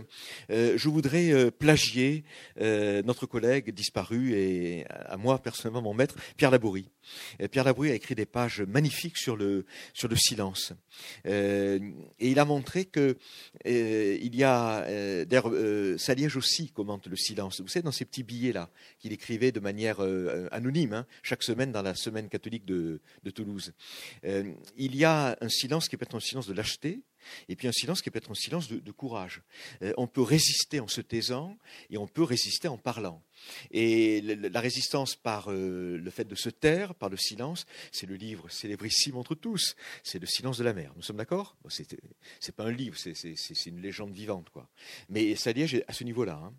euh, je voudrais euh, plagier euh, notre collègue disparu et à moi personnellement mon maître, Pierre Labourie. Pierre Labourie a écrit des pages magnifiques sur le, silence. et il a montré que il y a, d'ailleurs, Saliège aussi commente le silence. Vous savez, dans ces petits billets-là qu'il écrivait de manière anonyme, hein, chaque semaine dans la semaine catholique de, de Toulouse, il y a un silence qui peut être un silence de lâcheté, et puis un silence qui peut être un silence de, courage. Euh, on peut résister en se taisant et on peut résister en parlant. Et la résistance par euh, le fait de se taire, par le silence, c'est le livre célébrissime entre tous. C'est le silence de la mer. Nous sommes d'accord? Bon, C'est pas un livre, c'est une légende vivante. Mais Saliège est à ce niveau-là. Hein.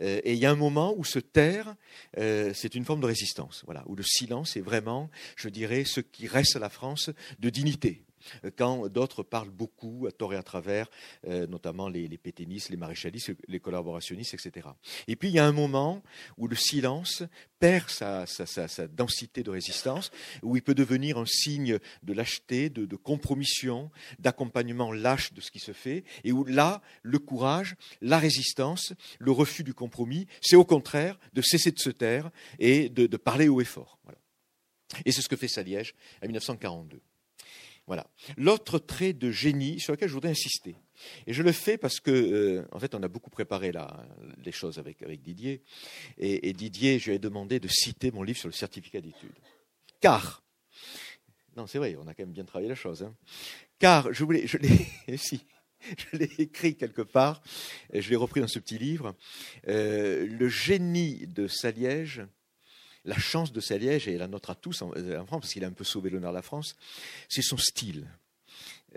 Euh, et il y a un moment où se taire, c'est une forme de résistance. Voilà, où le silence est vraiment, je dirais, ce qui reste à la France de dignité quand d'autres parlent beaucoup à tort et à travers, euh, notamment les, les pétainistes, les maréchalistes, les collaborationnistes, etc. Et puis il y a un moment où le silence perd sa, densité de résistance, où il peut devenir un signe de lâcheté, de, de compromission, d'accompagnement lâche de ce qui se fait, et où là, le courage, la résistance, le refus du compromis, c'est au contraire de cesser de se taire et de, parler haut et fort. Et c'est ce que fait Saliège en 1942. Voilà. L'autre trait de génie sur lequel je voudrais insister, et je le fais parce que, euh, en fait, on a beaucoup préparé les choses avec, Didier, et, Didier, je lui ai demandé de citer mon livre sur le certificat d'études. Car, non, c'est vrai, on a quand même bien travaillé la chose, hein. car je voulais, je l'ai, écrit quelque part, je l'ai repris dans ce petit livre, euh, le génie de Saliège la chance de Saliège, et la nôtre à tous en, France, parce qu'il a un peu sauvé l'honneur de la France, c'est son style.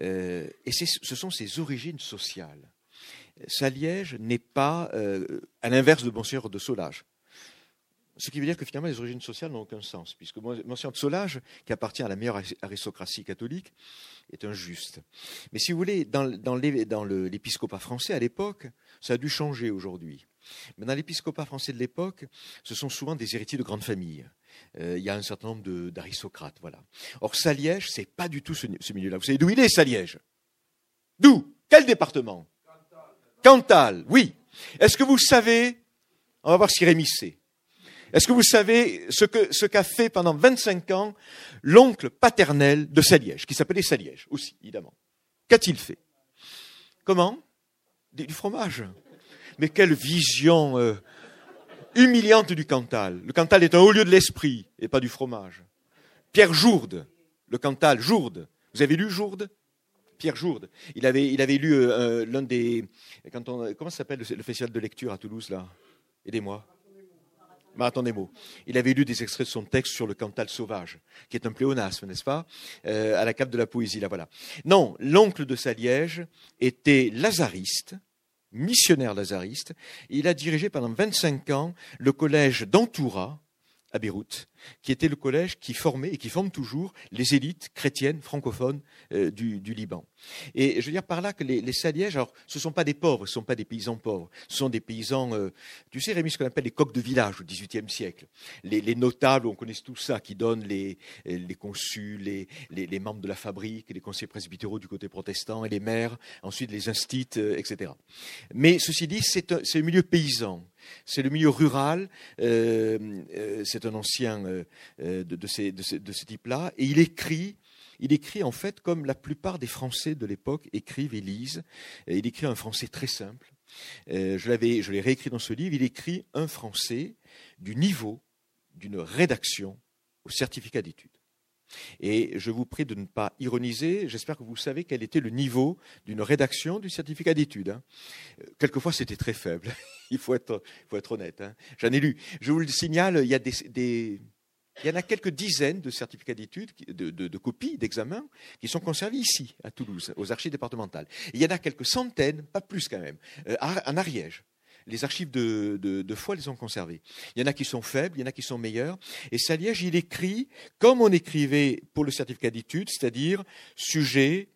Euh, et ce sont ses origines sociales. Saliège n'est pas euh, à l'inverse de Monsieur de Solage. Ce qui veut dire que finalement les origines sociales n'ont aucun sens, puisque Monsieur de Solage, qui appartient à la meilleure aristocratie catholique, est injuste. Mais si vous voulez, dans l'épiscopat français à l'époque, ça a dû changer aujourd'hui. Mais dans l'épiscopat français de l'époque, ce sont souvent des héritiers de grandes familles. Euh, il y a un certain nombre d'aristocrates. Voilà. Or, Saliège, c'est pas du tout ce, milieu-là. Vous savez d'où il est, Saliège? D'où? Quel département? Cantal. oui. Est-ce que vous savez? On va voir si Rémy sait. Est-ce que vous savez ce qu'a ce qu'a fait pendant 25 ans l'oncle paternel de Saliège, qui s'appelait Saliège aussi, évidemment? Qu'a-t-il fait? Comment? Du fromage? Mais quelle vision euh, humiliante du Cantal. Le Cantal est un haut lieu de l'esprit et pas du fromage. Pierre Jourde, le Cantal, Jourde. Vous avez lu Jourde? Pierre Jourde. Il avait, lu euh, euh, l'un des. Comment s'appelle le, festival de lecture à Toulouse, là? Aidez-moi. Marathon des mots. Il avait lu des extraits de son texte sur le Cantal sauvage, qui est un pléonasme, n'est-ce pas? À la cape de la poésie, là voilà. Non, l'oncle de Saliège était lazariste, missionnaire lazariste. Il a dirigé pendant 25 ans le collège d'Antoura, à Beyrouth, qui était le collège qui formait et qui forme toujours les élites chrétiennes francophones euh, du, du, Liban. Et je veux dire par là que les, les Salièges, alors ce ne sont pas des pauvres, ce ne sont pas des paysans pauvres, ce sont des paysans, euh, tu sais Rémi, ce qu'on appelle les coqs de village au XVIIIe siècle. Les, les, notables, on connaît tout ça, qui donnent les, les consuls, les, les, membres de la fabrique, les conseillers presbytéraux du côté protestant et les maires, ensuite les instits, euh, etc. Mais ceci dit, c'est un, un milieu paysan c'est le milieu rural, euh, euh, c'est un ancien euh, de, ce type-là, et il écrit il écrit en fait comme la plupart des Français de l'époque écrivent et lisent. Il écrit un français très simple. Je je l'ai réécrit dans ce livre. Il écrit un français du niveau d'une rédaction au certificat d'études. Et je vous prie de ne pas ironiser. J'espère que vous savez quel était le niveau d'une rédaction du certificat d'études. Hein. Quelquefois, c'était très faible. il, faut être, honnête. Hein. J'en ai lu. Je vous le signale, il y, en a quelques dizaines de certificats d'études, de, de, de, copies, d'examens, qui sont conservés ici, à Toulouse, aux archives départementales. il y en a quelques centaines, pas plus quand même, euh, en Ariège les archives de, de, foi les ont conservées. Il y en a qui sont faibles, il y en a qui sont meilleurs. Et Saliège, il écrit comme on écrivait pour le certificat d'études, c'est-à-dire sujet,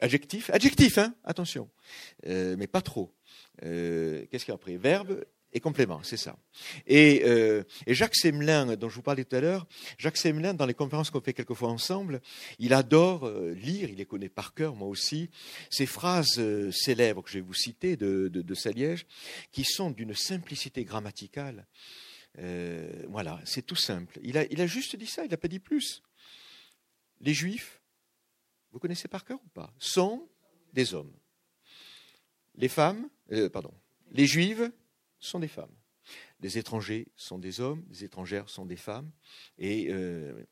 adjectif, adjectif, hein, attention, euh, mais pas trop. Euh, Qu'est-ce qu'il y a après? Verbe et complément, c'est ça. Et, euh, Jacques Semelin, dont je vous parlais tout à l'heure, Jacques Semelin, dans les conférences qu'on fait quelquefois ensemble, il adore euh, lire, il les connaît par cœur, moi aussi, ces phrases euh, célèbres que je vais vous citer de, de, de Saliège, qui sont d'une simplicité grammaticale. Voilà, c'est tout simple. Il a, il a juste dit ça, il n'a pas dit plus. Les Juifs, vous connaissez par cœur ou pas, sont des hommes. Les femmes, pardon, les Juives sont des femmes. Les étrangers sont des hommes, les étrangères sont des femmes. Et, euh,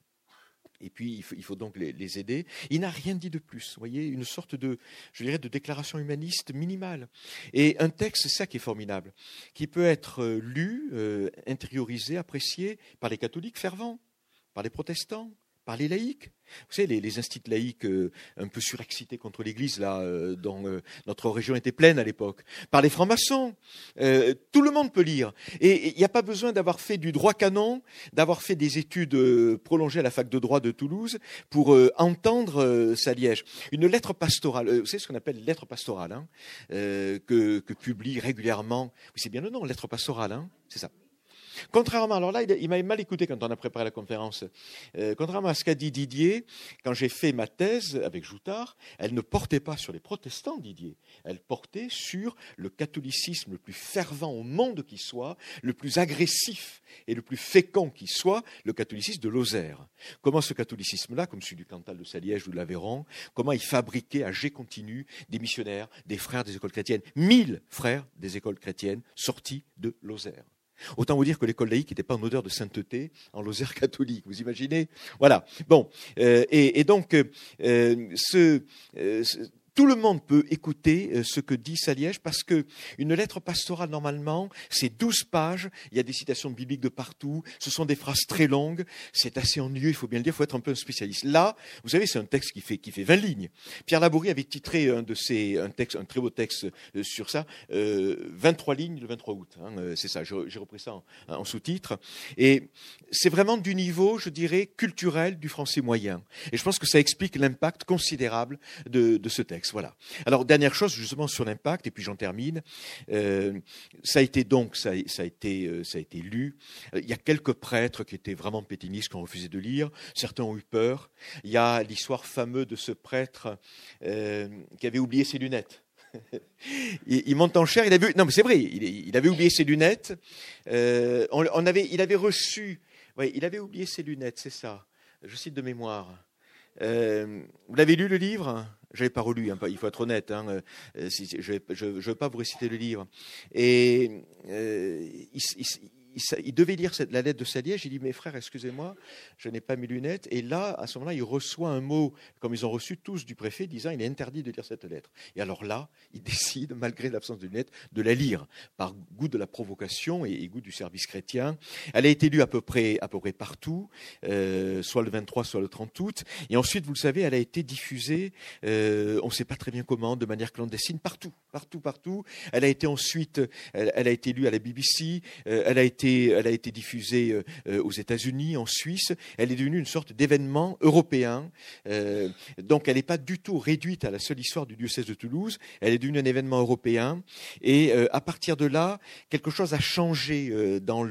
et puis, il faut, il faut donc les, aider. Il n'a rien dit de plus. Vous voyez, une sorte de, je dirais, de déclaration humaniste minimale. Et un texte, c'est ça qui est formidable, qui peut être euh, lu, euh, intériorisé, apprécié par les catholiques fervents, par les protestants, par les laïcs. Vous savez, les, instituts laïcs euh, un peu surexcités contre l'Église, là, euh, dont euh, notre région était pleine à l'époque, par les francs-maçons. Tout le monde peut lire. Et il n'y a pas besoin d'avoir fait du droit canon, d'avoir fait des études prolongées à la fac de droit de Toulouse pour entendre Saliège. Une lettre pastorale, vous savez ce qu'on appelle lettre pastorale, hein, que, que, publie régulièrement, c'est bien le nom, lettre pastorale, hein, c'est ça. Contrairement, alors là, il, m'avait mal écouté quand on a préparé la conférence. Euh, contrairement à ce qu'a dit Didier, quand j'ai fait ma thèse avec Joutard, elle ne portait pas sur les protestants, Didier. Elle portait sur le catholicisme le plus fervent au monde qui soit, le plus agressif et le plus fécond qui soit, le catholicisme de Lozère. Comment ce catholicisme-là, comme celui du Cantal de Saliège ou de l'Aveyron, comment il fabriquait à jet continu des missionnaires, des frères des écoles chrétiennes, mille frères des écoles chrétiennes sortis de Lozère. Autant vous dire que l'école laïque n'était pas en odeur de sainteté en Lozère catholique, vous imaginez? Voilà. Bon, euh, et, donc, euh, euh, ce tout le monde peut écouter euh, ce que dit Saliège parce que une lettre pastorale, normalement, c'est 12 pages. Il y a des citations bibliques de partout. Ce sont des phrases très longues. C'est assez ennuyeux, il faut bien le dire. Il faut être un peu un spécialiste. Là, vous savez, c'est un texte qui fait, qui fait 20 lignes. Pierre Labourie avait titré un de ses, un texte, un très beau texte euh, sur ça, euh, 23 lignes le 23 août. Hein, euh, c'est ça. J'ai repris ça en, sous-titre. Et c'est vraiment du niveau, je dirais, culturel du français moyen. Et je pense que ça explique l'impact considérable de ce texte. Voilà. Alors dernière chose justement sur l'impact et puis j'en termine. Euh, ça a été donc ça, a été euh, ça a été lu. Il y a quelques prêtres qui étaient vraiment pétinistes qui ont refusé de lire. Certains ont eu peur. Il y a l'histoire fameuse de ce prêtre euh, qui avait oublié ses lunettes. il, monte en chair. Il avait, non, mais c'est vrai. Il, avait oublié ses lunettes. Euh, on, avait, il avait reçu. Ouais, il avait oublié ses lunettes, c'est ça. Je cite de mémoire. Euh, vous l'avez lu le livre? Je l'ai pas relu, hein, il faut être honnête. Hein, euh, je ne veux pas vous réciter le livre. Et il, il, devait lire la lettre de Saliège. Il dit Mes frères, excusez-moi, je n'ai pas mes lunettes. Et là, à ce moment-là, il reçoit un mot, comme ils ont reçu tous du préfet, disant Il est interdit de lire cette lettre. Et alors là, il décide, malgré l'absence de lunettes, de la lire, par goût de la provocation et, goût du service chrétien. Elle a été lue à peu près, partout, euh, soit le 23, soit le 30 août. Et ensuite, vous le savez, elle a été diffusée, euh, on ne sait pas très bien comment, de manière clandestine, partout, partout, partout. Elle a été ensuite, elle, elle a été lue à la BBC, euh, elle a été elle a été diffusée euh, euh, aux États-Unis, en Suisse. Elle est devenue une sorte d'événement européen. Euh, donc, elle n'est pas du tout réduite à la seule histoire du diocèse de Toulouse. Elle est devenue un événement européen. Et à partir de là, quelque chose a changé dans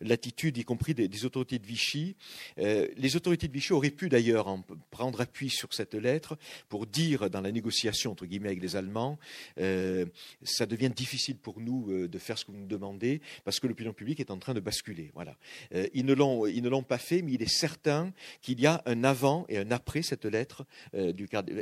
l'attitude, y compris des, autorités de Vichy. les autorités de Vichy auraient pu d'ailleurs prendre appui sur cette lettre pour dire dans la négociation entre guillemets avec les Allemands, ça devient difficile pour nous de faire ce que vous nous demandez parce que l'opinion publique est en train de basculer. Voilà. Euh, ils ne l'ont pas fait, mais il est certain qu'il y a un avant et un après cette lettre euh,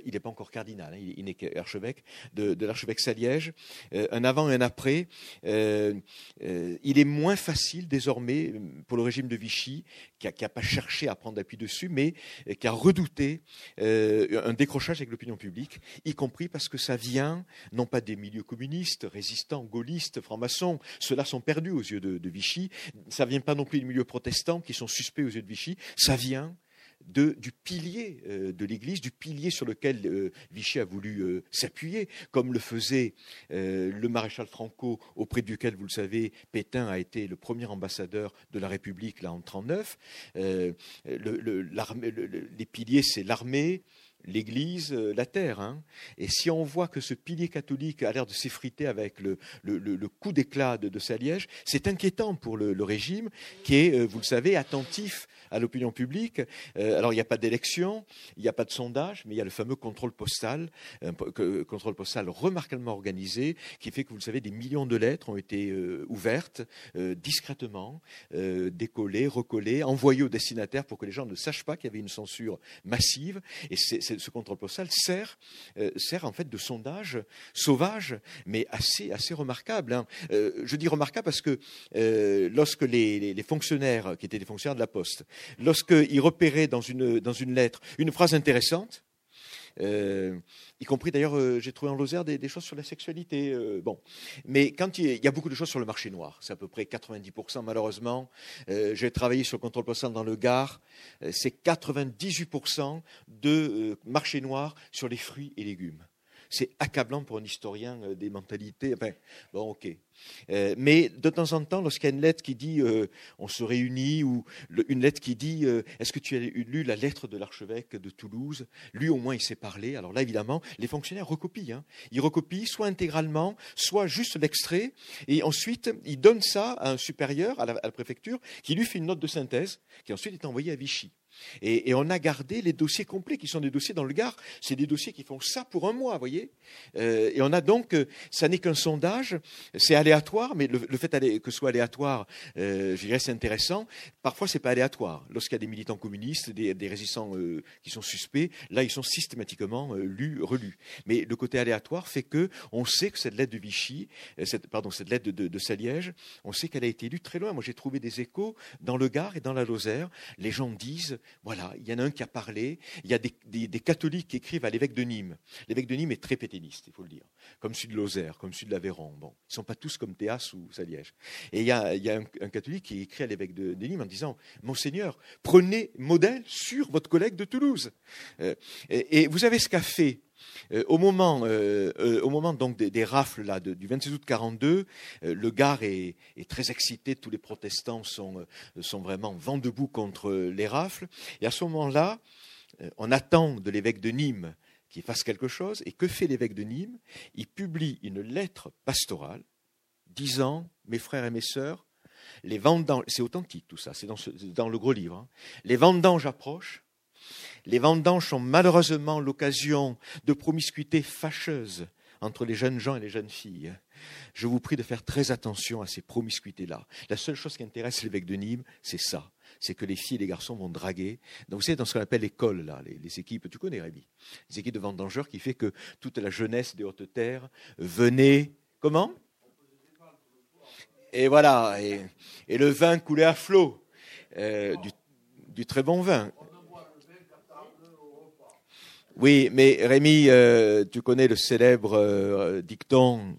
il n'est pas encore cardinal, hein, il, n'est qu'archevêque de, l'archevêque Saliège. Euh, un avant et un après. il est moins facile désormais pour le régime de Vichy, qui n'a pas cherché à prendre appui dessus, mais qui a redouté un décrochage avec l'opinion publique, y compris parce que ça vient non pas des milieux communistes, résistants, gaullistes, francs-maçons, ceux-là sont perdus aux yeux de Vichy, ça vient pas non plus du milieu protestant qui sont suspects aux yeux de Vichy, ça vient du pilier euh, de l'Église, du pilier sur lequel euh, Vichy a voulu euh, s'appuyer, comme le faisait le maréchal Franco, auprès duquel, vous le savez, Pétain a été le premier ambassadeur de la République là en 1939. les piliers, c'est l'armée, l'Église, euh, la terre. Hein. Et si on voit que ce pilier catholique a l'air de s'effriter avec le, coup d'éclat de, de c'est inquiétant pour le, régime qui est, euh, vous le savez, attentif à l'opinion publique. Euh, alors il n'y a pas d'élection, il n'y a pas de sondage, mais il y a le fameux contrôle postal, un contrôle postal remarquablement organisé, qui fait que, vous le savez, des millions de lettres ont été ouvertes discrètement, décollées, recollées, envoyées aux destinataires pour que les gens ne sachent pas qu'il y avait une censure massive. Et c'est ce contrôle postal sert, euh, sert en fait de sondage sauvage, mais assez, assez remarquable. Hein. Euh, je dis remarquable parce que euh, lorsque les, fonctionnaires, qui étaient des fonctionnaires de la Poste, lorsqu'ils repéraient dans une, dans une lettre une phrase intéressante, euh, y compris d'ailleurs, euh, j'ai trouvé en Lozère des, choses sur la sexualité. Euh, bon, mais quand il y, a, beaucoup de choses sur le marché noir, c'est à peu près 90% malheureusement. j'ai travaillé sur le contrôle postal dans le Gard, c'est 98% de marché noir sur les fruits et légumes. C'est accablant pour un historien des mentalités. Enfin. Euh, mais de temps en temps, lorsqu'il y a une lettre qui dit euh, on se réunit, ou une lettre qui dit euh, est-ce que tu as lu la lettre de l'archevêque de Toulouse? Lui, au moins, il sait parler. Alors là, évidemment, les fonctionnaires recopient. Hein. Ils recopient soit intégralement, soit juste l'extrait. Et ensuite, ils donnent ça à un supérieur, à la préfecture, qui lui fait une note de synthèse, qui ensuite est envoyée à Vichy. Et, on a gardé les dossiers complets, qui sont des dossiers dans le Gard. C'est des dossiers qui font ça pour un mois, vous voyez. Euh, et on a donc, euh, ça n'est qu'un sondage, c'est aléatoire, mais le, fait que ce soit aléatoire, euh, je dirais, c'est intéressant. Parfois, c'est pas aléatoire. Lorsqu'il y a des militants communistes, des, résistants qui sont suspects, là, ils sont systématiquement lus, relus. Mais le côté aléatoire fait que on sait que cette lettre de Vichy, pardon, cette lettre de, de Saliège, on sait qu'elle a été lue très loin. Moi, j'ai trouvé des échos dans le Gard et dans la Lozère. Les gens disent voilà, il y en a un qui a parlé. Il y a des, catholiques qui écrivent à l'évêque de Nîmes. L'évêque de Nîmes est très péténiste, il faut le dire, comme celui de Lozère, comme celui de l'Aveyron. Bon, ils ne sont pas tous comme Théas ou Saliège. Et il y a, un, catholique qui écrit à l'évêque de, Nîmes en disant Monseigneur, prenez modèle sur votre collègue de Toulouse. Euh, et, vous avez ce qu'a fait au moment, euh, euh, au moment donc des, rafles là, du 26 août 42, le Gard est, très excité, tous les protestants sont, vraiment vent debout contre les rafles. Et à ce moment-là, on attend de l'évêque de Nîmes qu'il fasse quelque chose. Et que fait l'évêque de Nîmes? Il publie une lettre pastorale disant Mes frères et mes sœurs, les vendanges, c'est authentique tout ça, c'est dans, dans, le gros livre, hein. les vendanges approchent, les vendanges sont malheureusement l'occasion de promiscuité fâcheuse entre les jeunes gens et les jeunes filles. Je vous prie de faire très attention à ces promiscuités-là. La seule chose qui intéresse l'évêque de Nîmes, c'est ça. C'est que les filles et les garçons vont draguer. Donc, vous savez, dans ce qu'on appelle l'école, là, les, équipes, tu connais Rémi, les équipes de vendangeurs qui fait que toute la jeunesse des hautes terres venait, comment? Et voilà, et, le vin coulait à flot, euh, du très bon vin. Oui, mais Rémi, euh, tu connais le célèbre euh, dicton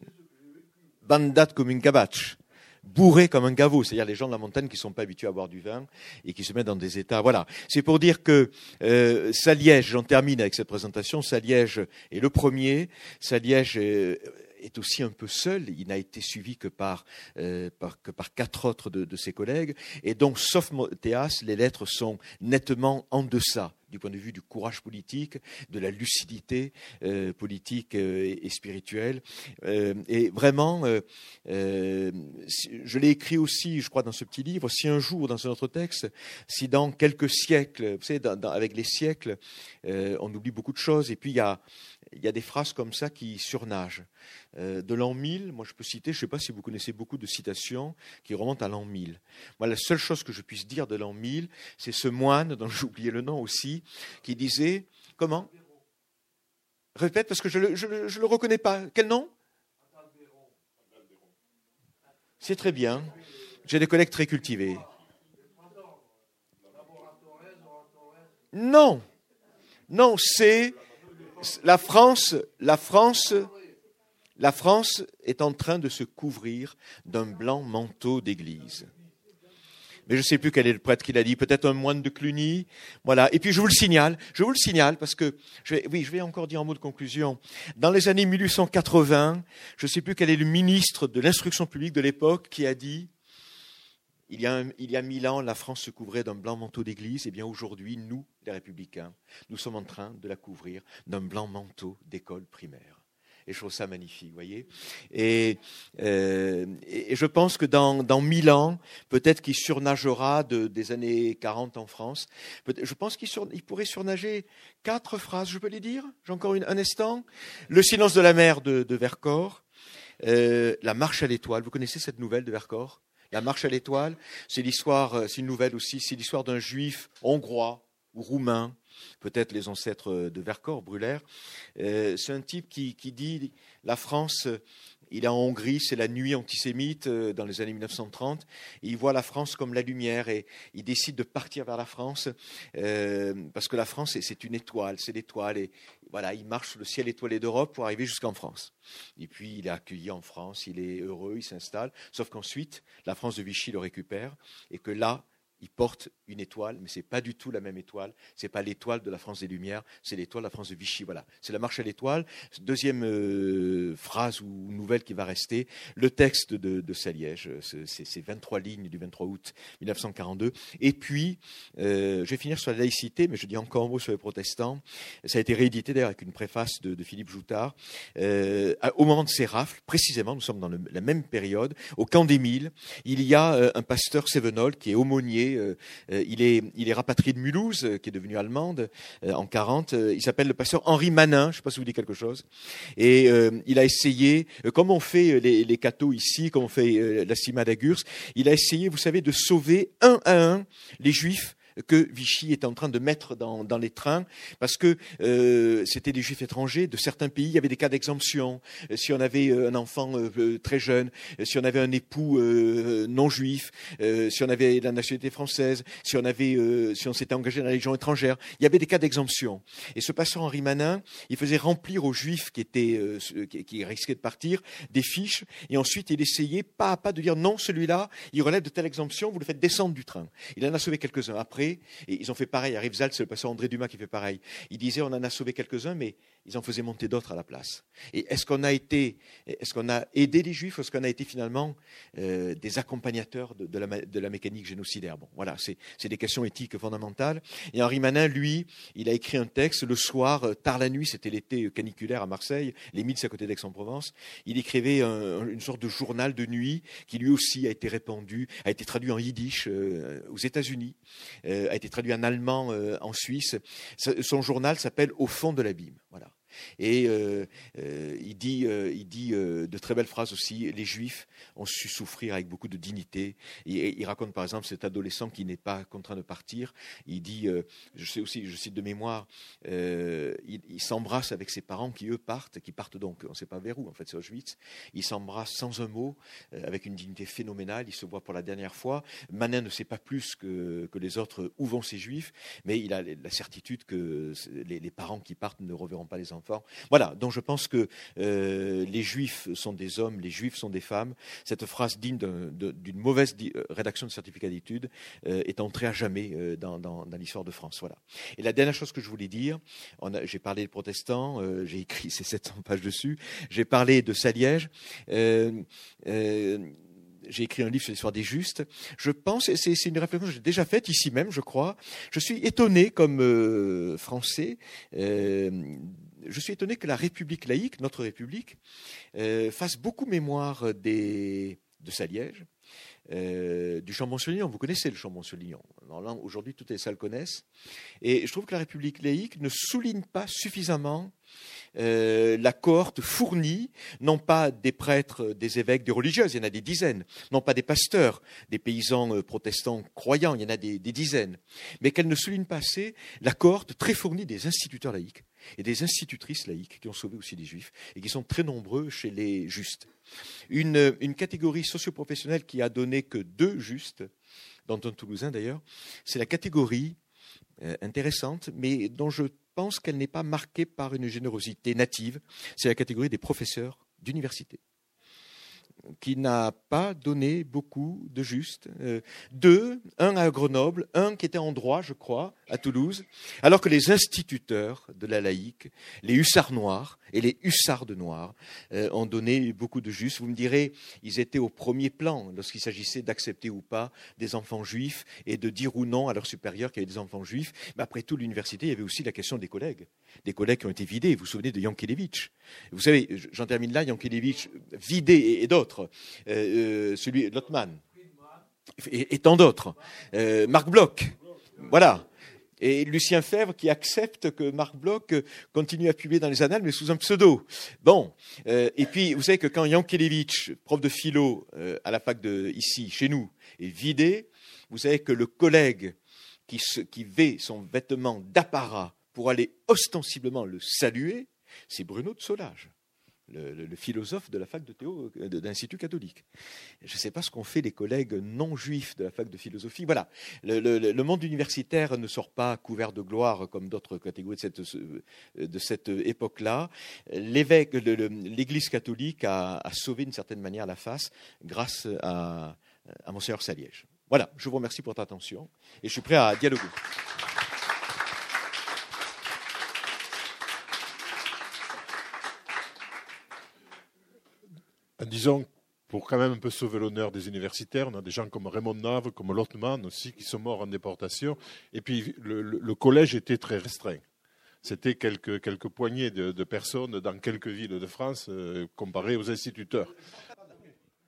Bandat comme une cabache bourré comme un caveau, c'est-à-dire les gens de la montagne qui ne sont pas habitués à boire du vin et qui se mettent dans des états. Voilà. C'est pour dire que euh, Saliège, j'en termine avec cette présentation, Saliège est le premier. Saliège euh, est aussi un peu seul. Il n'a été suivi que par, euh, que par quatre autres de, de, ses collègues. Et donc, sauf Théas, les lettres sont nettement en deçà du point de vue du courage politique, de la lucidité euh, politique euh, et, spirituelle. Euh, et vraiment, je l'ai écrit aussi, je crois, dans ce petit livre, si un jour, dans un autre texte, si dans quelques siècles, vous savez, avec les siècles, on oublie beaucoup de choses, et puis il y a, il y a des phrases comme ça qui surnagent. de l'an 1000, moi je peux citer, je ne sais pas si vous connaissez beaucoup de citations qui remontent à l'an 1000. Moi, la seule chose que je puisse dire de l'an 1000, c'est ce moine, dont j'ai oublié le nom aussi, qui disait comment? Répète parce que je ne le, reconnais pas. Quel nom? C'est très bien. J'ai des collègues très cultivés. Non, non, c'est la France, la France, la France est en train de se couvrir d'un blanc manteau d'église mais je ne sais plus quel est le prêtre qui l'a dit, peut-être un moine de Cluny. Voilà. Et puis je vous le signale, je vous le signale parce que, je vais, oui, je vais encore dire en mot de conclusion. Dans les années 1880, je ne sais plus quel est le ministre de l'instruction publique de l'époque qui a dit, il y, a il y a mille ans, la France se couvrait d'un blanc manteau d'église. Et eh bien aujourd'hui, nous, les républicains, nous sommes en train de la couvrir d'un blanc manteau d'école primaire. Et je trouve ça magnifique, voyez. Et, euh, et, je pense que dans, dans mille ans, peut-être qu'il surnagera de, des années 40 en France. Je pense qu'il il pourrait surnager quatre phrases, je peux les dire? J'ai encore une, un instant. Le silence de la mer de, de Vercors. Euh, la marche à l'étoile. Vous connaissez cette nouvelle de Vercors? La marche à l'étoile, c'est l'histoire, euh, c'est une nouvelle aussi, c'est l'histoire d'un juif hongrois ou roumain peut-être les ancêtres de Vercors, Brûlère. Euh, c'est un type qui, dit la France, il est en Hongrie, c'est la nuit antisémite euh, dans les années 1930. il voit la France comme la lumière et il décide de partir vers la France euh, parce que la France, c'est une étoile, c'est l'étoile. Et voilà, il marche le ciel étoilé d'Europe pour arriver jusqu'en France. Et puis il est accueilli en France, il est heureux, il s'installe. Sauf qu'ensuite, la France de Vichy le récupère et que là, il porte une étoile, mais ce n'est pas du tout la même étoile. Ce n'est pas l'étoile de la France des Lumières, c'est l'étoile de la France de Vichy. Voilà, c'est la marche à l'étoile. Deuxième euh, phrase ou nouvelle qui va rester, le texte de, de Saliège, ces 23 lignes du 23 août 1942. Et puis, euh, je vais finir sur la laïcité, mais je dis encore un mot sur les protestants. Ça a été réédité d'ailleurs avec une préface de, Philippe Joutard. Euh, au moment de ces rafles, précisément, nous sommes dans la même période, au camp des Milles, il y a un pasteur Sévenol qui est aumônier euh, euh, il, est, rapatrié de Mulhouse, euh, qui est devenue allemande en 40. il s'appelle le pasteur Henri Manin, je ne sais pas si vous dites quelque chose. Et il a essayé, comme on fait les, les cathos ici, comme on fait la Cima d'Agurs, il a essayé, vous savez, de sauver un à un les juifs que Vichy était en train de mettre dans, les trains, parce que euh, c'était des juifs étrangers de certains pays, il y avait des cas d'exemption. Euh, si on avait euh, un enfant très jeune, si on avait un époux non juif, si on avait la nationalité française, si on s'était engagé dans la Légion étrangère, il y avait des cas d'exemption. Et ce pasteur Henri Manin, il faisait remplir aux juifs qui étaient, qui risquaient de partir, des fiches, et ensuite il essayait pas à pas de dire non, celui-là, il relève de telle exemption, vous le faites descendre du train. Il en a sauvé quelques-uns. Après, et ils ont fait pareil. À Rivesaltes, c'est le pasteur André Dumas qui fait pareil. Il disait, on en a sauvé quelques-uns, mais ils en faisaient monter d'autres à la place. Et est-ce qu'on a été, est-ce qu'on a aidé les Juifs, ou est-ce qu'on a été finalement euh, des accompagnateurs de, la, mécanique génocidaire? Bon, voilà, c'est, des questions éthiques fondamentales. Et Henri Manin, lui, il a écrit un texte le soir, euh, tard la nuit, c'était l'été caniculaire à Marseille, les Milles à côté d'Aix-en-Provence. Il écrivait une sorte de journal de nuit qui lui aussi a été répandu, a été traduit en yiddish euh, aux États-Unis, a été traduit en allemand en Suisse. Son journal s'appelle Au fond de l'abîme. Voilà. Et euh, euh, il dit, euh, il dit de très belles phrases aussi. Les Juifs ont su souffrir avec beaucoup de dignité. Il raconte par exemple cet adolescent qui n'est pas contraint de partir. Il dit, je sais aussi, je cite de mémoire, il, s'embrasse avec ses parents qui eux partent, qui partent donc, on ne sait pas vers où en fait, c'est Auschwitz. Il s'embrasse sans un mot, avec une dignité phénoménale. Il se voit pour la dernière fois. Manin ne sait pas plus que, les autres où vont ces Juifs, mais il a la certitude que les parents qui partent ne reverront pas les enfants voilà, donc je pense que euh, les juifs sont des hommes, les juifs sont des femmes. Cette phrase digne d'une mauvaise euh, rédaction de certificat d'études euh, est entrée à jamais dans, l'histoire de France. Voilà. Et la dernière chose que je voulais dire, j'ai parlé des protestants, j'ai écrit ces 700 pages dessus, j'ai parlé de Saliège j'ai écrit un livre sur l'histoire des justes. Je pense, et c'est une réflexion que j'ai déjà faite ici même, je crois. Je suis étonné comme Français je suis étonné que la République laïque, notre République, euh, fasse beaucoup mémoire de Saliège, euh, du Chambon-sur-Lignon. Vous connaissez le Chambon-sur-Lignon. Aujourd'hui, toutes les salles connaissent. Et je trouve que la République laïque ne souligne pas suffisamment euh, la cohorte fournit, non pas des prêtres, des évêques, des religieuses, il y en a des dizaines, non pas des pasteurs, des paysans euh, protestants croyants, il y en a des, dizaines, mais qu'elle ne souligne pas assez la cohorte très fournie des instituteurs laïcs et des institutrices laïques qui ont sauvé aussi des juifs et qui sont très nombreux chez les justes. Une, catégorie socioprofessionnelle qui a donné que deux justes, dans Toulousain d'ailleurs, c'est la catégorie euh, intéressante, mais dont je pense qu'elle n'est pas marquée par une générosité native. C'est la catégorie des professeurs d'université qui n'a pas donné beaucoup de justes. Euh, deux, un à Grenoble, un qui était en droit, je crois, à Toulouse, alors que les instituteurs de la laïque, les hussards noirs et les hussardes noirs, euh, ont donné beaucoup de justes. Vous me direz, ils étaient au premier plan lorsqu'il s'agissait d'accepter ou pas des enfants juifs et de dire ou non à leurs supérieurs qu'il y avait des enfants juifs. Mais après tout, l'université, il y avait aussi la question des collègues. Des collègues qui ont été vidés. Vous vous souvenez de Yankelevitch? Vous savez, j'en termine là, Yankelevitch vidé et, d'autres. Euh, euh, celui Lotman. Et, tant d'autres. Marc Bloch. Voilà et Lucien Fèvre qui accepte que Marc Bloch continue à publier dans les annales, mais sous un pseudo. Bon, euh, et puis vous savez que quand Yankelevitch, prof de philo euh, à la fac de ici, chez nous, est vidé, vous savez que le collègue qui, qui vêt son vêtement d'apparat pour aller ostensiblement le saluer, c'est Bruno de Solage le, philosophe de la fac de théo euh, de l'Institut catholique. Je ne sais pas ce qu'ont fait les collègues non juifs de la fac de philosophie. Voilà, le, monde universitaire ne sort pas couvert de gloire comme d'autres catégories de cette, de cette époque-là. L'évêque, l'Église catholique a, sauvé d'une certaine manière la face grâce à, à Monseigneur Saliège. Voilà, je vous remercie pour votre attention et je suis prêt à dialoguer. Disons, pour quand même un peu sauver l'honneur des universitaires, on a des gens comme Raymond Nave, comme Lotman aussi, qui sont morts en déportation. Et puis, le, collège était très restreint. C'était quelques, quelques poignées de, personnes dans quelques villes de France, euh, comparé aux instituteurs.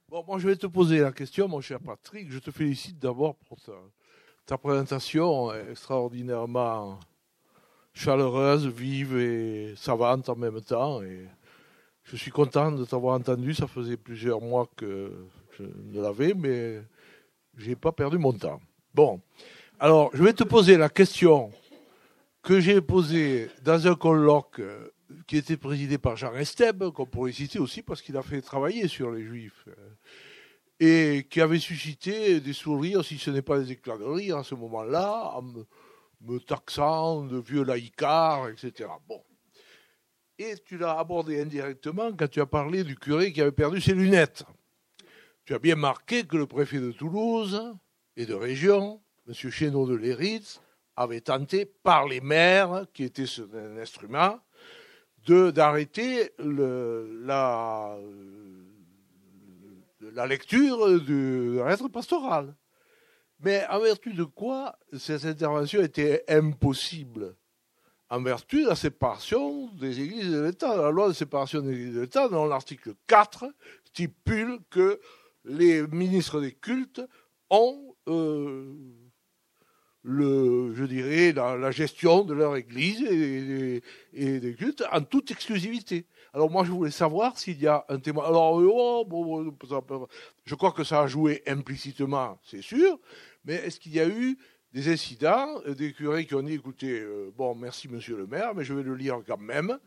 Bon, moi, je vais te poser la question, mon cher Patrick. Je te félicite d'abord pour ta, ta, présentation extraordinairement chaleureuse, vive et savante en même temps. Je suis content de t'avoir entendu. Ça faisait plusieurs mois que je ne l'avais, mais je n'ai pas perdu mon temps. Bon, alors je vais te poser la question que j'ai posée dans un colloque euh, qui était présidé par Jean Esteb, qu'on pourrait citer aussi parce qu'il a fait travailler sur les Juifs, euh, et qui avait suscité des sourires, si ce n'est pas des éclats de rire à ce moment-là, en me, me taxant de vieux laïcard, etc. Bon. Tu l'as abordé indirectement quand tu as parlé du curé qui avait perdu ses lunettes. Tu as bien marqué que le préfet de Toulouse et de région, M. Chénaud de Léritz, avait tenté par les maires, qui étaient un instrument, d'arrêter la, la lecture du lettre pastoral. Mais en vertu de quoi cette intervention était impossible? En vertu de la séparation des églises et de l'État. La loi de séparation des églises de l'État, dans l'article 4, stipule que les ministres des cultes ont, euh, le, je dirais, la, gestion de leur église et, des cultes en toute exclusivité. Alors moi, je voulais savoir s'il y a un témoin. Alors, oh, je crois que ça a joué implicitement, c'est sûr, mais est-ce qu'il y a eu des incidents, euh, des curés qui ont dit, écoutez, euh, bon, merci monsieur le maire, mais je vais le lire quand même,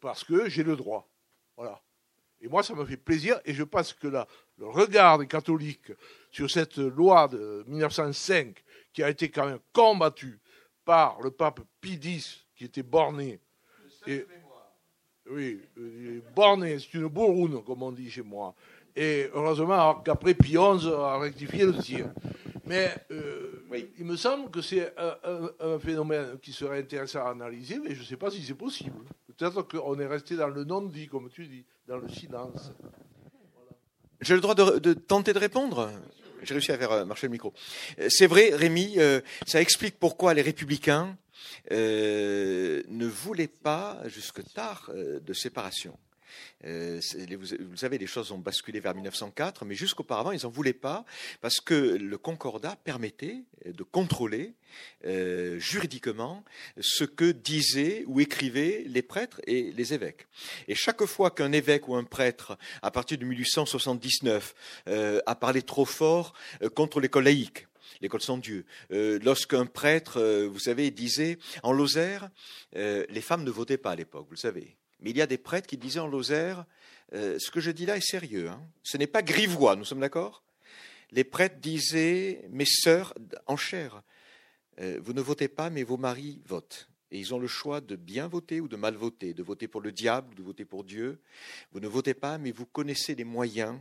parce que j'ai le droit. Voilà. Et moi, ça me fait plaisir, et je pense que là, le regard des catholiques sur cette loi de 1905, qui a été quand même combattue par le pape Pie X, qui était borné. Et, oui, borné, c'est une bourroune, comme on dit chez moi. Et heureusement qu'après Pie XI a rectifié le tir. Mais euh, il me semble que c'est un, phénomène qui serait intéressant à analyser, mais je ne sais pas si c'est possible. Peut-être qu'on est resté dans le non-dit, comme tu dis, dans le silence. J'ai le droit de, tenter de répondre? J'ai réussi à faire euh, marcher le micro. Euh, c'est vrai, Rémi, ça explique pourquoi les républicains ne voulaient pas, jusque tard, de séparation. Euh, vous, savez, les choses ont basculé vers 1904, mais jusqu'auparavant, ils n'en voulaient pas, parce que le concordat permettait de contrôler euh, juridiquement ce que disaient ou écrivaient les prêtres et les évêques. Et chaque fois qu'un évêque ou un prêtre, à partir de 1879, euh, a parlé trop fort contre l'école laïque, l'école sans Dieu. Lorsqu'un prêtre, vous savez, disait en Lozère, les femmes ne votaient pas à l'époque, vous le savez. Mais il y a des prêtres qui disaient en Lozère, euh, ce que je dis là est sérieux, hein. ce n'est pas grivois, nous sommes d'accord? Les prêtres disaient, mes sœurs en chair, euh, vous ne votez pas, mais vos maris votent. Et ils ont le choix de bien voter ou de mal voter, de voter pour le diable ou de voter pour Dieu. Vous ne votez pas, mais vous connaissez les moyens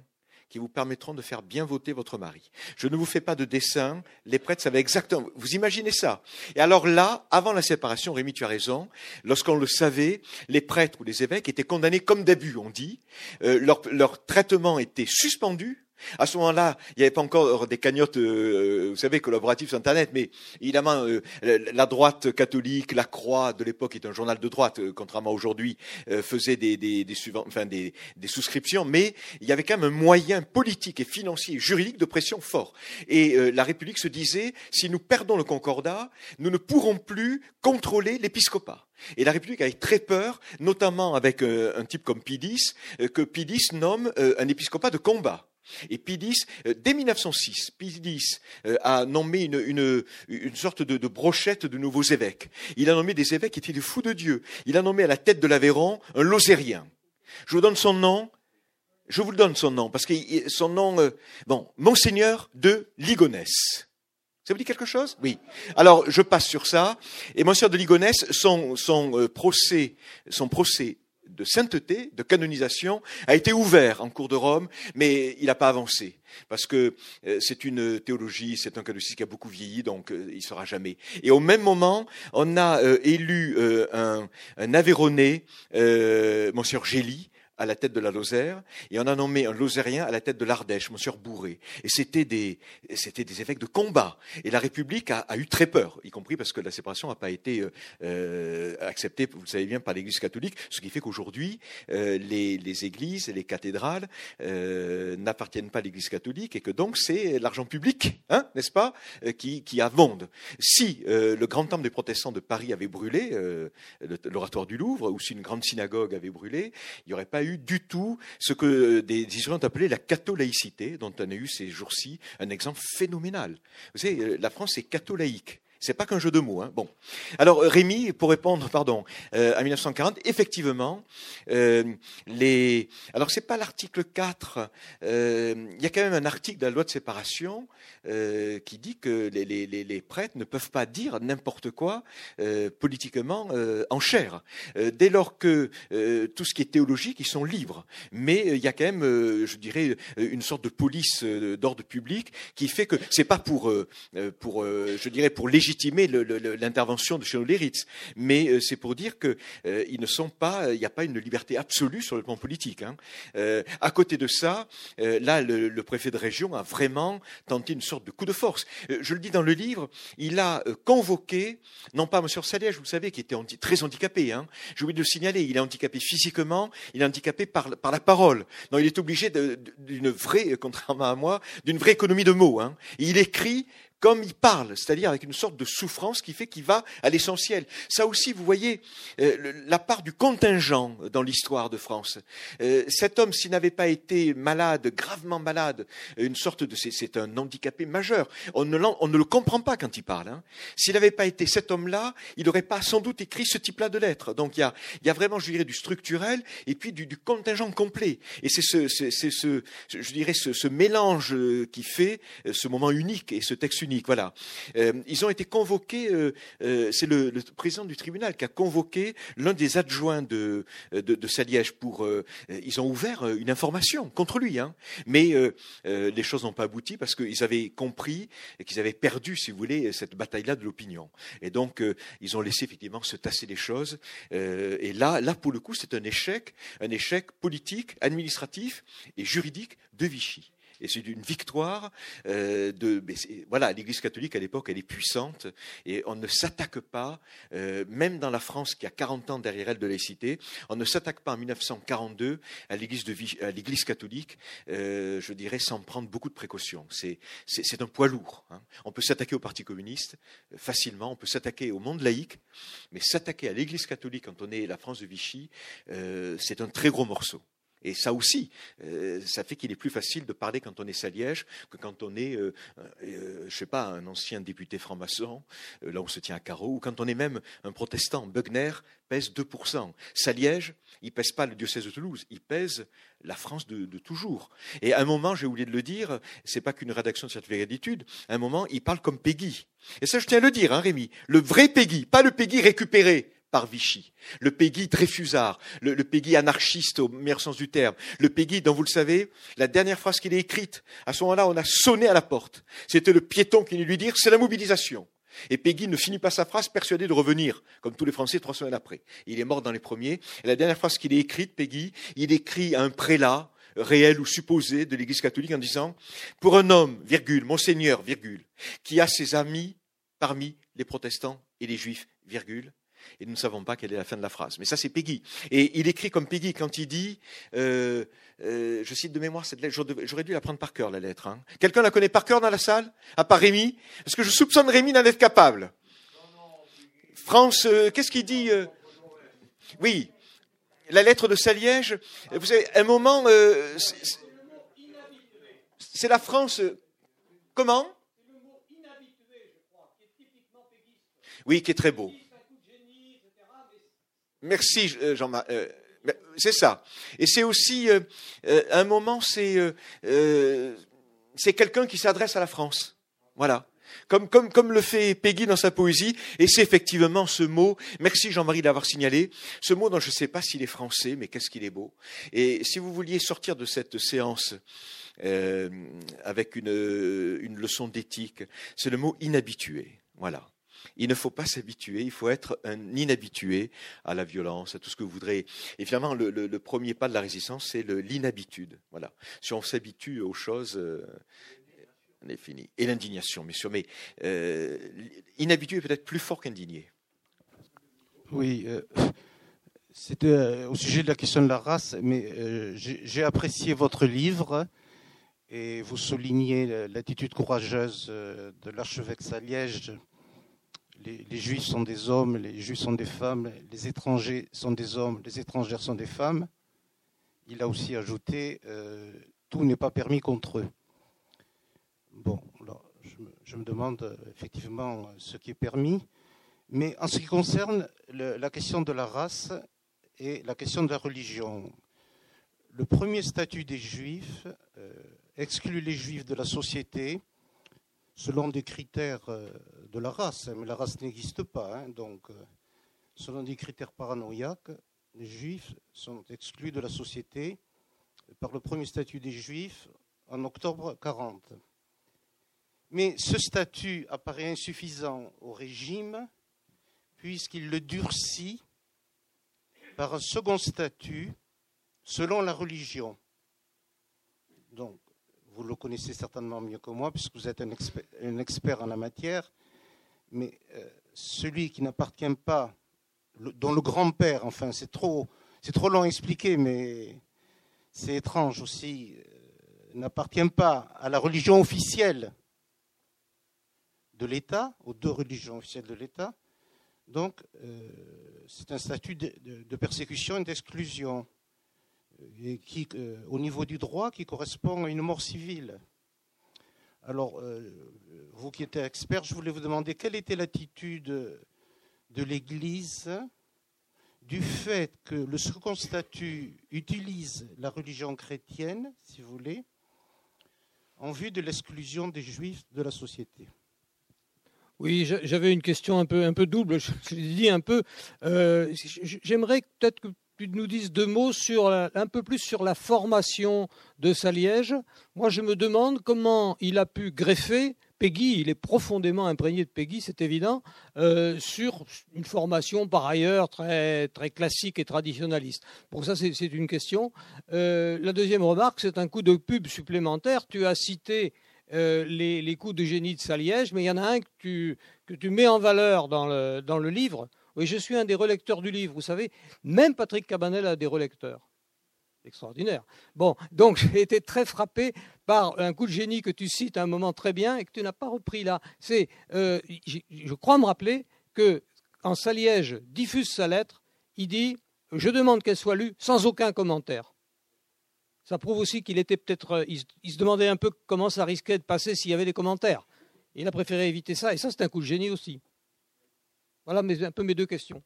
qui vous permettront de faire bien voter votre mari. Je ne vous fais pas de dessin, les prêtres savaient exactement. Vous imaginez ça Et alors là, avant la séparation, Rémi, tu as raison, lorsqu'on le savait, les prêtres ou les évêques étaient condamnés comme d'abus, on dit. Euh, leur, leur traitement était suspendu à ce moment-là, il n'y avait pas encore des cagnottes, euh, vous savez, collaboratives sur Internet, mais évidemment, euh, la droite catholique, la Croix de l'époque est un journal de droite, euh, contrairement à aujourd'hui, faisait des, des, des, enfin, des, souscriptions, mais il y avait quand même un moyen politique et financier juridique de pression fort. Et la République se disait, si nous perdons le concordat, nous ne pourrons plus contrôler l'épiscopat. Et la République avait très peur, notamment avec un type comme Pidis, que Pidis nomme un épiscopat de combat. Et Pidis, euh, dès 1906, Pidis euh, a nommé une, sorte de, brochette de nouveaux évêques. Il a nommé des évêques qui étaient des fous de Dieu. Il a nommé à la tête de l'Aveyron un Lozérien. Je vous donne son nom. Je vous donne son nom parce que son nom, euh, bon, Monseigneur de Ligonès. Ça vous dit quelque chose? Oui. Alors, je passe sur ça. Et Monseigneur de Ligonès, son, son procès, son procès de sainteté, de canonisation, a été ouvert en cours de Rome, mais il n'a pas avancé. Parce que euh, c'est une théologie, c'est un catholicisme qui a beaucoup vieilli, donc euh, il ne sera jamais. Et au même moment, on a euh, élu un, un Monsieur Gély, à la tête de la Lozère, et on a nommé un Lozérien à la tête de l'Ardèche, Monsieur Bourré. Et c'était des, c'était des évêques de combat. Et la République a, a, eu très peur, y compris parce que la séparation n'a pas été euh, euh, acceptée, vous le savez bien, par l'Église catholique, ce qui fait qu'aujourd'hui, euh, les, les, églises et les cathédrales euh, n'appartiennent pas à l'Église catholique, et que donc c'est l'argent public, hein, n'est-ce pas, euh, qui, qui abonde. Si euh, le grand temple des protestants de Paris avait brûlé, l'oratoire du Louvre, ou si une grande synagogue avait brûlé, il n'y aurait pas eu du tout ce que des historiens ont appelé la catholaïcité, dont on a eu ces jours-ci un exemple phénoménal. Vous savez, euh, la France est catholaïque. C'est pas qu'un jeu de mots. Hein. Bon. Alors Rémi, pour répondre, pardon, euh, à 1940, effectivement, euh, les. Alors c'est pas l'article 4. Euh, il y a quand même un article de la loi de séparation euh, qui dit que les, prêtres ne peuvent pas dire n'importe quoi euh, politiquement en chair. dès lors que tout ce qui est théologique, ils sont libres. Mais il y a quand même, je dirais, une sorte de police d'ordre public qui fait que c'est pas pour, pour, je dirais, pour légitimer légitimer l'intervention de Schoenleritz, mais euh, c'est pour dire qu'ils euh, ne sont pas, il n'y a pas une liberté absolue sur le plan politique. Hein. Euh, à côté de ça, là, le, préfet de région a vraiment tenté une sorte de coup de force. je le dis dans le livre, il a convoqué, non pas M. Saliège, vous savez, qui était très handicapé, hein, j'ai oublié de le signaler, il est handicapé physiquement, il est handicapé par, par la parole. Non, il est obligé d'une vraie, contrairement à moi, d'une vraie économie de mots. Hein. il écrit comme il parle, c'est-à-dire avec une sorte de souffrance qui fait qu'il va à l'essentiel. Ça aussi, vous voyez euh, la part du contingent dans l'histoire de France. Euh, cet homme, s'il n'avait pas été malade, gravement malade, une sorte de, c'est un handicapé majeur. On ne, on ne, le comprend pas quand il parle. Hein. S'il n'avait pas été cet homme-là, il n'aurait pas sans doute écrit ce type-là de lettres. Donc il y a, y a vraiment, je dirais, du structurel et puis du, du contingent complet. Et c'est ce, ce, je dirais, ce, ce mélange qui fait ce moment unique et ce texte unique voilà. Euh, ils ont été convoqués, euh, euh, c'est le, président du tribunal qui a convoqué l'un des adjoints de, de, Saliège pour. ils ont ouvert une information contre lui, hein. mais les choses n'ont pas abouti parce qu'ils avaient compris qu'ils avaient perdu, si vous voulez, cette bataille-là de l'opinion. Et donc, ils ont laissé effectivement se tasser les choses. et là, là, pour le coup, c'est un échec, un échec politique, administratif et juridique de Vichy et c'est une victoire euh. Voilà, l'Église catholique à l'époque, elle est puissante et on ne s'attaque pas, euh, même dans la France qui a 40 ans derrière elle de laïcité, on ne s'attaque pas en 1942 à l'Église, catholique, euh, je dirais, sans prendre beaucoup de précautions. C'est, c'est, un poids lourd. Hein. On peut s'attaquer au Parti communiste facilement, on peut s'attaquer au monde laïque, mais s'attaquer à l'Église catholique quand on est la France de Vichy, c'est un très gros morceau. Et ça aussi, euh, ça fait qu'il est plus facile de parler quand on est Saliège que quand on est, euh, euh, je sais pas, un ancien député franc-maçon, là où on se tient à carreau, ou quand on est même un protestant. Bugner pèse 2%. Saliège, il pèse pas le diocèse de Toulouse, il pèse la France de, toujours. Et à un moment, j'ai oublié de le dire, c'est pas qu'une rédaction de certificat d'étude, à un moment, il parle comme Peggy. Et ça, je tiens à le dire, hein, Rémi. Le vrai Peggy, pas le Peggy récupéré par Vichy. Le Peggy Dreyfusard, le, le Peggy anarchiste au meilleur sens du terme. Le Peggy dont vous le savez, la dernière phrase qu'il a écrite, à ce moment-là, on a sonné à la porte. C'était le piéton qui venait lui dire, c'est la mobilisation. Et Peggy ne finit pas sa phrase, persuadé de revenir, comme tous les Français, trois semaines après. Il est mort dans les premiers. Et la dernière phrase qu'il a écrite, Peggy, il écrit à un prélat, réel ou supposé, de l'Église catholique en disant, pour un homme, virgule, monseigneur, virgule, qui a ses amis parmi les protestants et les juifs, virgule, et nous ne savons pas quelle est la fin de la phrase. Mais ça, c'est Peggy. Et il écrit comme Peggy quand il dit, euh, euh, je cite de mémoire cette lettre, j'aurais dû la prendre par cœur, la lettre. Hein. Quelqu'un la connaît par cœur dans la salle? À part Rémi? Parce que je soupçonne Rémi d'en être capable. France, euh, qu'est-ce qu'il dit Oui, la lettre de Saliège. Vous savez, un moment, c'est la France. Comment? Oui, qui est très beau. Merci euh, Jean-Marc. Euh, c'est ça. Et c'est aussi euh, un moment, c'est c'est quelqu'un qui s'adresse à la France. Voilà. Comme, comme, comme le fait Peggy dans sa poésie, et c'est effectivement ce mot, merci Jean-Marie d'avoir signalé, ce mot dont je ne sais pas s'il est français, mais qu'est-ce qu'il est beau. Et si vous vouliez sortir de cette séance avec une, une leçon d'éthique, c'est le mot inhabitué. Voilà. Il ne faut pas s'habituer, il faut être un inhabitué à la violence, à tout ce que vous voudrez. Et finalement, le, premier pas de la résistance, c'est l'inhabitude. Voilà. Si on s'habitue aux choses, euh, on est fini. Et l'indignation, bien sûr. Mais euh, inhabitué est peut-être plus fort qu'indigné. Oui. Euh, C'était au sujet de la question de la race, mais j'ai apprécié votre livre et vous soulignez l'attitude courageuse de l'archevêque Saliège les, juifs sont des hommes, les juifs sont des femmes, les étrangers sont des hommes, les étrangères sont des femmes. Il a aussi ajouté euh, tout n'est pas permis contre eux. Bon, je, me, demande euh, effectivement ce qui est permis, mais en ce qui concerne la question de la race et la question de la religion, le premier statut des juifs euh, exclut les juifs de la société selon des critères euh, de la race, hein, mais la race n'existe pas. Hein, donc, euh, selon des critères paranoïaques, les juifs sont exclus de la société par le premier statut des juifs en octobre 40. Mais ce statut apparaît insuffisant au régime puisqu'il le durcit par un second statut selon la religion. Donc, vous le connaissez certainement mieux que moi, puisque vous êtes un expert, en la matière, mais euh, celui qui n'appartient pas, dont le grand-père, enfin c'est trop, c'est trop long à expliquer, mais c'est étrange aussi, euh, n'appartient pas à la religion officielle, de l'État, aux deux religions officielles de l'État. Donc, c'est un statut de, persécution et d'exclusion, qui, au niveau du droit, qui correspond à une mort civile. Alors, vous qui êtes expert, je voulais vous demander quelle était l'attitude de l'Église du fait que le second statut utilise la religion chrétienne, si vous voulez, en vue de l'exclusion des juifs de la société? Oui, j'avais une question un peu, un peu double, je l'ai un peu. Euh, j'aimerais peut-être que tu nous dises deux mots sur un peu plus sur la formation de Saliège. Moi, je me demande comment il a pu greffer Peggy, il est profondément imprégné de Peggy, c'est évident, euh, sur une formation par ailleurs très, très classique et traditionnaliste. Pour ça, c'est une question. Euh, la deuxième remarque, c'est un coup de pub supplémentaire. Tu as cité euh, les, coups de génie de Saliège, mais il y en a un que tu, que tu mets en valeur dans le, dans le livre. Oui, je suis un des relecteurs du livre, vous savez. Même Patrick Cabanel a des relecteurs extraordinaire. Bon, donc j'ai été très frappé par un coup de génie que tu cites à un moment très bien et que tu n'as pas repris là. C'est, euh, je crois me rappeler que quand Saliège diffuse sa lettre, il dit je demande qu'elle soit lue sans aucun commentaire. Ça prouve aussi qu'il était peut-être, euh, il, se demandait un peu comment ça risquait de passer s'il y avait des commentaires. Il a préféré éviter ça et ça c'est un coup de génie aussi. Voilà un peu mes deux questions.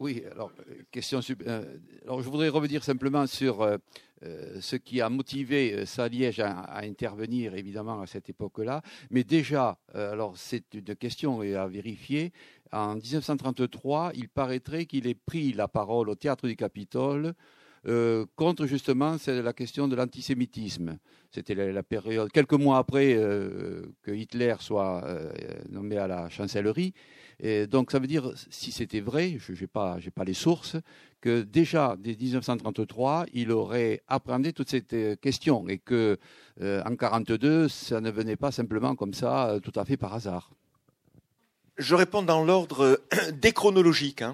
Oui, alors, question. Euh, alors, je voudrais revenir simplement sur euh, euh, ce qui a motivé Saliège à, à, intervenir, évidemment, à cette époque-là. Mais déjà, alors, c'est une question à vérifier. En 1933, il paraîtrait qu'il ait pris la parole au théâtre du Capitole contre justement la question de l'antisémitisme. C'était la, période, quelques mois après que Hitler soit nommé à la chancellerie. Et donc ça veut dire, si c'était vrai, je n'ai pas, pas les sources, que déjà dès 1933, il aurait appréhendé toute cette euh, question et que euh, en 42, ça ne venait pas simplement comme ça, euh, tout à fait par hasard. Je réponds dans l'ordre déchronologique.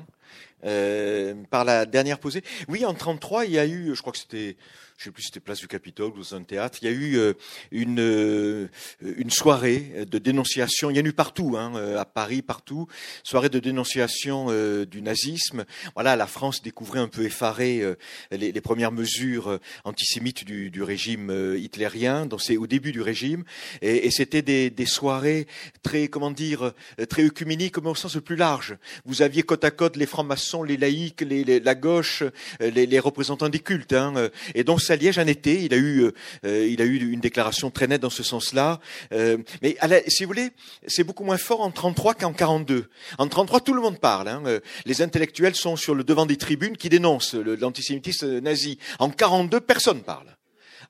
Par la dernière posée. Oui, en 33, il y a eu, je crois que c'était je sais plus si c'était place du Capitole ou dans un théâtre, il y a eu euh, une, euh, une soirée de dénonciation, il y en a eu partout, hein, euh, à Paris, partout, soirée de dénonciation du nazisme. Voilà, la France découvrait un peu effarée les, premières mesures antisémites du, régime hitlérien, donc c'est au début du régime, et, c'était des, soirées très, comment dire, très œcuméniques, mais au sens le plus large. Vous aviez côte à côte les francs-maçons, les laïcs, la gauche, les, les, représentants des cultes, hein, et donc à Liège un été. Il a eu, euh, euh, il a eu une déclaration très nette dans ce sens-là. Euh, mais si vous voulez, c'est beaucoup moins fort en 33 qu'en 42. En 33, tout le monde parle. Hein. Les intellectuels sont sur le devant des tribunes qui dénoncent l'antisémitisme nazi. En 42, personne parle.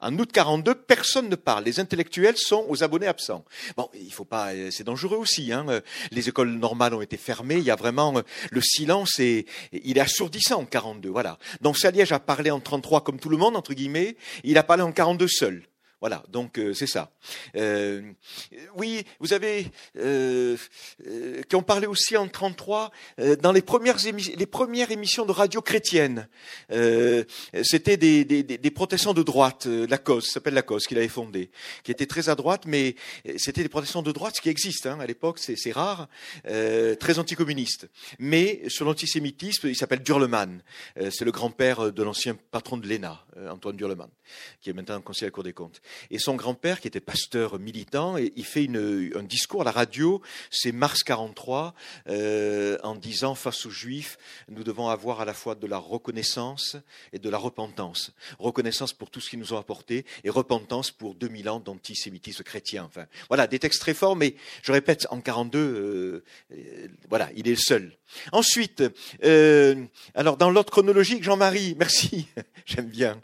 En août 42, personne ne parle. Les intellectuels sont aux abonnés absents. Bon, il faut pas, euh, c'est dangereux aussi. Hein. Les écoles normales ont été fermées. Il y a vraiment euh, le silence et il est assourdissant en 42. Voilà. Donc Saliège a parlé en 33 comme tout le monde entre guillemets. Il a parlé en 42 seul. Voilà, donc euh, c'est ça. Euh, oui, vous avez euh, qui ont parlé aussi en 33 dans les premières les premières émissions de radio chrétiennes. C'était des, des, protestants de droite, la cause s'appelle la cause qu'il avait fondée, qui était très à droite, mais c'était des protestants de droite, ce qui existe hein, à l'époque, c'est rare, très anticommunistes. Mais sur l'antisémitisme, il s'appelle Durleman. c'est le grand-père de l'ancien patron de l'ENA, Antoine Durleman, qui est maintenant conseiller à la Cour des comptes. Et son grand-père, qui était pasteur militant, il fait une, un discours à la radio, c'est mars 43, euh, en disant face aux Juifs, nous devons avoir à la fois de la reconnaissance et de la repentance. Reconnaissance pour tout ce qu'ils nous ont apporté et repentance pour 2000 ans d'antisémitisme chrétien. Enfin, voilà, des textes très forts, mais je répète, en 42, euh, euh, voilà, il est le seul. Ensuite, euh, alors dans l'ordre chronologique, Jean-Marie, merci, j'aime bien,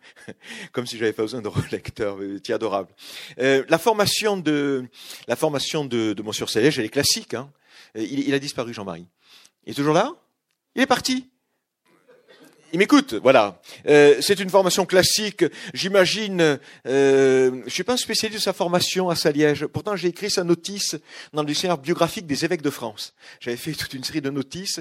comme si j'avais pas besoin de relecteur, tu adorable. Euh, la formation de la formation de, Monsieur Sélège, elle est classique. Hein. Il, il, a disparu, Jean-Marie. Il est toujours là? Il est parti? Il m'écoute, voilà. Euh, c'est une formation classique. J'imagine, euh, je suis pas un spécialiste de sa formation à Saliège. Pourtant, j'ai écrit sa notice dans le dictionnaire biographique des évêques de France. J'avais fait toute une série de notices.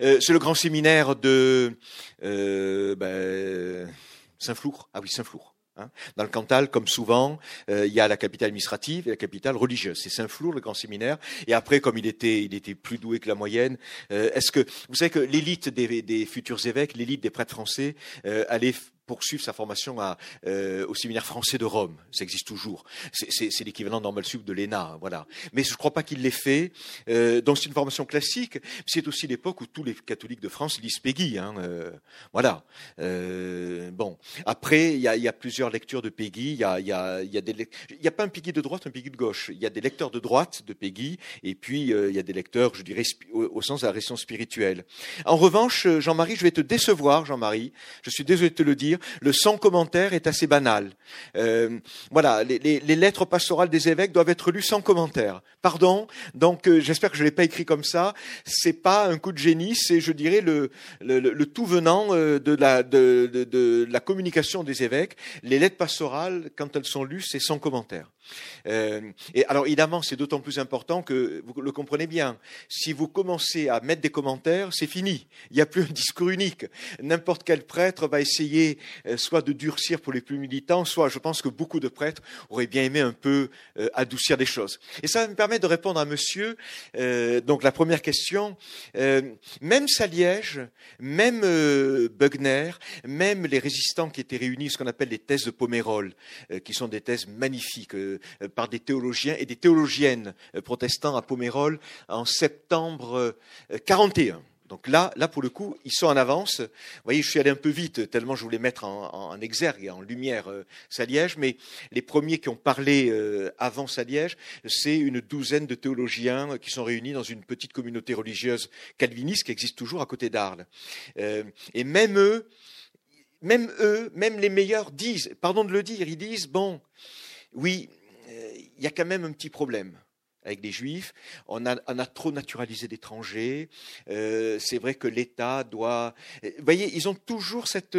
Euh, c'est le grand séminaire de euh, ben, Saint-Flour. Ah oui, Saint-Flour. Hein. Dans le Cantal, comme souvent, euh, il y a la capitale administrative et la capitale religieuse. C'est Saint-Flour, le grand séminaire. Et après, comme il était, il était plus doué que la moyenne, euh, est-ce que vous savez que l'élite des, futurs évêques, l'élite des prêtres français, euh, allait poursuivre sa formation à, euh, au séminaire français de Rome. Ça existe toujours. C'est l'équivalent normal sub de l'ENA, voilà. Mais je ne crois pas qu'il l'ait fait. Euh, donc c'est une formation classique. C'est aussi l'époque où tous les catholiques de France lisent Peggy. Hein, euh, voilà. Euh, bon. Après, il y a, y a, plusieurs lectures de Peggy. Il y a, y a, y a des, il y a pas un Peggy de droite, un Peggy de gauche. Il y a des lecteurs de droite de Peggy, et puis euh, il y a des lecteurs, je dirais, au, au, sens de la raison spirituelle. En revanche, Jean-Marie, je vais te décevoir, Jean-Marie. Je suis désolé de te le dire le sans commentaire est assez banal. Euh, voilà, les, lettres pastorales des évêques doivent être lues sans commentaire. Pardon, donc euh, j'espère que je l'ai pas écrit comme ça. C'est pas un coup de génie, c'est, je dirais, le, tout venant euh, de la, de la communication des évêques. Les lettres pastorales, quand elles sont lues, c'est sans commentaire. Euh, et alors évidemment, c'est d'autant plus important que vous le comprenez bien. Si vous commencez à mettre des commentaires, c'est fini. Il n'y a plus un discours unique. N'importe quel prêtre va essayer euh, soit de durcir pour les plus militants, soit je pense que beaucoup de prêtres auraient bien aimé un peu euh, adoucir les choses. Et ça me permet de répondre à Monsieur. donc la première question, même Saliège, même Bugner, même les résistants qui étaient réunis, ce qu'on appelle les thèses de Pomerol, qui sont des thèses magnifiques par des théologiens et des théologiennes euh, protestants à Pomérol en septembre 41. Euh, Donc là, là, pour le coup, ils sont en avance. Vous voyez, je suis allé un peu vite, tellement je voulais mettre en, en exergue et en lumière Saliège, mais les premiers qui ont parlé avant Saliège, c'est une douzaine de théologiens qui sont réunis dans une petite communauté religieuse calviniste qui existe toujours à côté d'Arles. et même eux, même eux, même les meilleurs disent, pardon de le dire, ils disent, bon, oui, il y a quand même un petit problème avec les juifs. On a, trop naturalisé d'étrangers. Euh, c'est vrai que l'État doit. Vous voyez, ils ont toujours cette,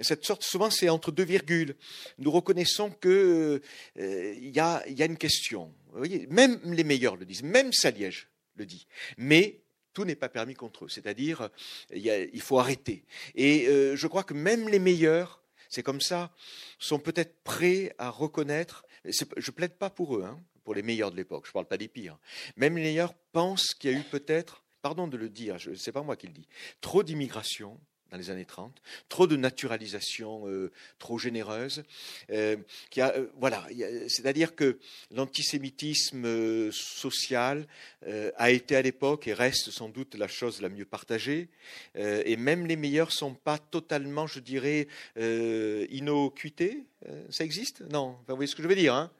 cette sorte. Souvent, c'est entre deux virgules. Nous reconnaissons que euh, il y, a, y a une question. Vous voyez, même les meilleurs le disent. Même Saliège le dit. Mais tout n'est pas permis contre eux. C'est-à-dire, il, faut arrêter. Et euh, je crois que même les meilleurs, c'est comme ça, sont peut-être prêts à reconnaître je plaide pas pour eux, hein, pour les meilleurs de l'époque, je ne parle pas des pires. Même les meilleurs pensent qu'il y a eu peut-être, pardon de le dire, ce n'est pas moi qui le dis, trop d'immigration dans les années 30, trop de naturalisation euh, trop généreuse. Euh, euh, voilà, c'est-à-dire que l'antisémitisme social a été à l'époque et reste sans doute la chose la mieux partagée. et même les meilleurs sont pas totalement, je dirais, inocuités. ça existe? Non, vous voyez ce que je veux dire hein?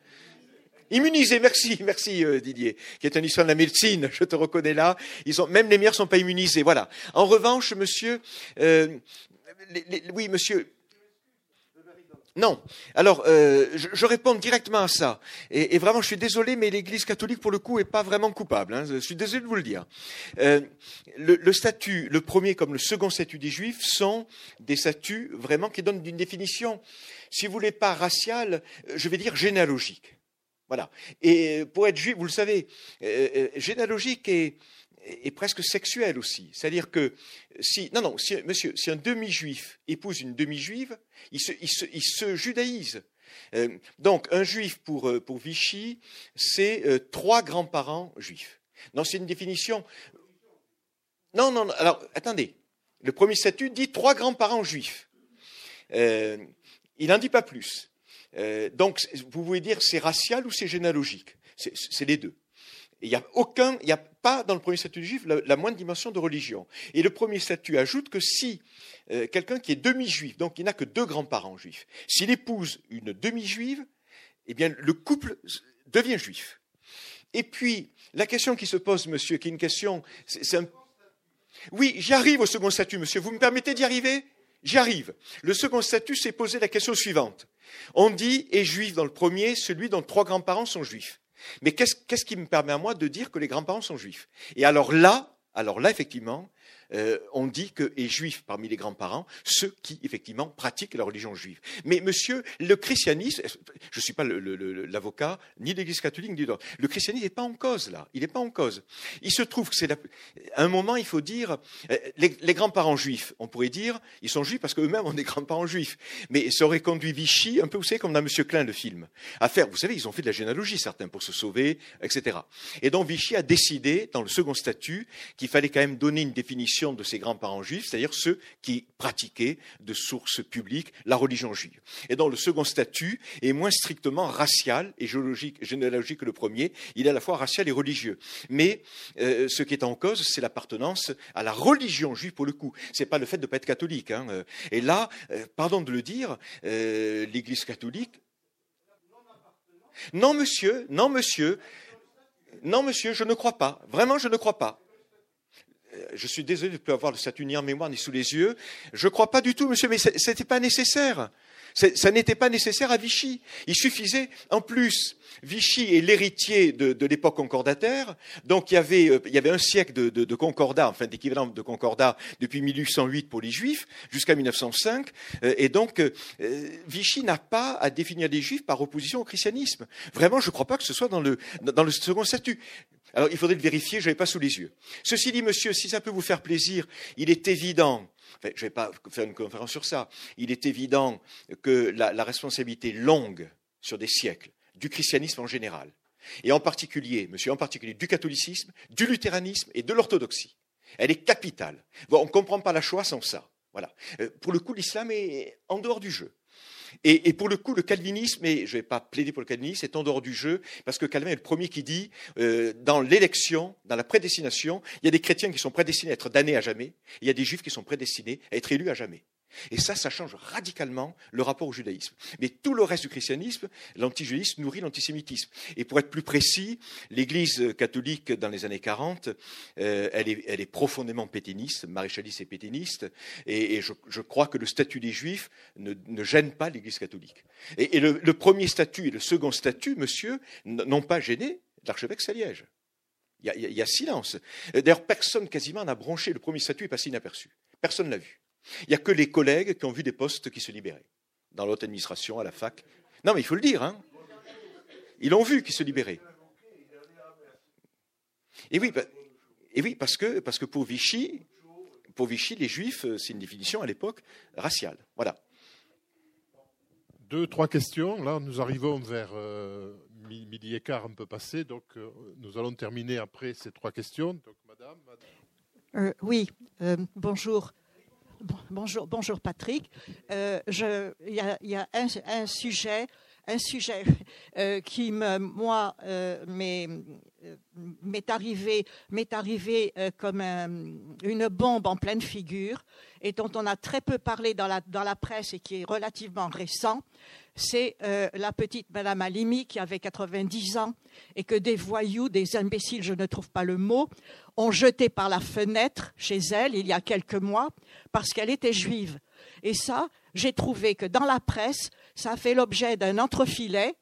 Immunisés, merci, merci euh, Didier, qui est un histoire de la médecine, je te reconnais là. Ils même les meilleurs ne sont pas immunisés, voilà. En revanche, monsieur, euh, oui, monsieur. Non. Alors, euh, je, réponds directement à ça. Et, vraiment, je suis désolé, mais l'Église catholique, pour le coup, est pas vraiment coupable. Hein. Je suis désolé de vous le dire. le, statut, le premier comme le second statut des Juifs, sont des statuts vraiment qui donnent une définition, si vous voulez pas raciale, je vais dire généalogique. Voilà. Et pour être juif, vous le savez, euh, euh, généalogique et, presque sexuel aussi. C'est-à-dire que si, non, non, monsieur, si un demi-juif épouse une demi-juive, il se, judaïse. Euh, donc, un juif pour, pour Vichy, c'est trois grands-parents juifs. Non, c'est une définition. Non, non, non, alors, attendez. Le premier statut dit trois grands-parents juifs. il n'en dit pas plus. Euh, donc, vous pouvez dire c'est racial ou c'est généalogique. C'est les deux. Il n'y a aucun, il n'y a pas dans le premier statut juif la, moindre dimension de religion. Et le premier statut ajoute que si euh, quelqu'un qui est demi-juif, donc il n'a que deux grands-parents juifs, s'il épouse une demi-juive, eh bien le couple devient juif. Et puis la question qui se pose, monsieur, qui est une question, c'est un... oui, j'y arrive au second statut, monsieur. Vous me permettez d'y arriver? J'y arrive. Le second statut s'est posé la question suivante. On dit est juif dans le premier, celui dont trois grands-parents sont juifs. Mais qu'est-ce qui me permet à moi de dire que les grands-parents sont juifs? Et alors là, alors là, effectivement, euh, on dit que est juif parmi les grands-parents ceux qui effectivement pratiquent la religion juive. Mais monsieur, le christianisme, je ne suis pas l'avocat ni l'Église catholique ni de le christianisme n'est pas en cause là. Il n'est pas en cause. Il se trouve que c'est un moment, il faut dire, euh, les, grands-parents juifs, on pourrait dire, ils sont juifs parce qu'eux-mêmes ont des grands-parents juifs. Mais ça aurait conduit Vichy, un peu, vous savez, comme dans Monsieur Klein, le film, à faire, vous savez, ils ont fait de la généalogie certains pour se sauver, etc. Et donc Vichy a décidé, dans le second statut, qu'il fallait quand même donner une définition de ses grands-parents juifs, c'est-à-dire ceux qui pratiquaient de source publique la religion juive. Et dans le second statut est moins strictement racial et généalogique que le premier, il est à la fois racial et religieux. Mais euh, ce qui est en cause, c'est l'appartenance à la religion juive pour le coup. C'est pas le fait de ne pas être catholique. Hein. Et là, euh, pardon de le dire, euh, l'Église catholique. Non, monsieur, non, monsieur, non, monsieur, je ne crois pas. Vraiment, je ne crois pas je suis désolé de ne plus avoir le statut ni en mémoire ni sous les yeux. Je ne crois pas du tout, monsieur, mais ce n'était pas nécessaire. Ça n'était pas nécessaire à Vichy. Il suffisait, en plus, Vichy est l'héritier de, l'époque concordataire, donc il y avait, euh, un siècle de, concordat, enfin d'équivalent de concordat depuis 1808 pour les Juifs jusqu'à 1905, euh, et donc euh, Vichy n'a pas à définir les Juifs par opposition au christianisme. Vraiment, je ne crois pas que ce soit dans le second statut. Alors, il faudrait le vérifier, je n'avais pas sous les yeux. Ceci dit, monsieur, si ça peut vous faire plaisir, il est évident, je ne vais pas faire une conférence sur ça, il est évident que la, responsabilité longue sur des siècles du christianisme en général, et en particulier, monsieur, en particulier du catholicisme, du luthéranisme et de l'orthodoxie, elle est capitale. on ne comprend pas la Shoah sans ça. Voilà. Euh, pour le coup, l'islam est en dehors du jeu. Et, pour le coup, le calvinisme, et je ne vais pas plaider pour le calvinisme, est en dehors du jeu, parce que Calvin est le premier qui dit, euh, dans l'élection, dans la prédestination, il y a des chrétiens qui sont prédestinés à être damnés à jamais, il y a des juifs qui sont prédestinés à être élus à jamais. Et ça, ça change radicalement le rapport au judaïsme. Mais tout le reste du christianisme, l'antijudaïsme nourrit l'antisémitisme. Et pour être plus précis, l'Église catholique dans les années 40, euh, elle, est, profondément péténiste, maréchaliste et péténiste, et, je, crois que le statut des Juifs ne, gêne pas l'Église catholique. Et, le, premier statut et le second statut, monsieur, n'ont pas gêné l'archevêque Saliège. Il y, a, il y a silence. D'ailleurs, personne quasiment n'a bronché. Le premier statut est passé inaperçu. Personne ne l'a vu. Il n'y a que les collègues qui ont vu des postes qui se libéraient, dans l'autre administration, à la fac. Non, mais il faut le dire, hein. Ils l'ont vu qui se libéraient. Et oui, et oui parce, que, parce que pour Vichy, pour Vichy, les Juifs, euh, c'est une définition à l'époque raciale. Voilà. Deux, trois questions. Là, nous arrivons vers euh, midi et quart un peu passé, donc euh, nous allons terminer après ces trois questions. Donc, madame. oui, bonjour. Bonjour, bonjour Patrick. Euh, il y a, un, sujet, un sujet euh, qui euh, m'est arrivé, m'est arrivé comme une bombe en pleine figure et dont on a très peu parlé dans la presse et qui est relativement récent c'est euh, la petite Madame Alimi qui avait 90 ans et que des voyous, des imbéciles, je ne trouve pas le mot, ont jeté par la fenêtre chez elle il y a quelques mois parce qu'elle était juive. Et ça, j'ai trouvé que dans la presse, ça a fait l'objet d'un entrefilet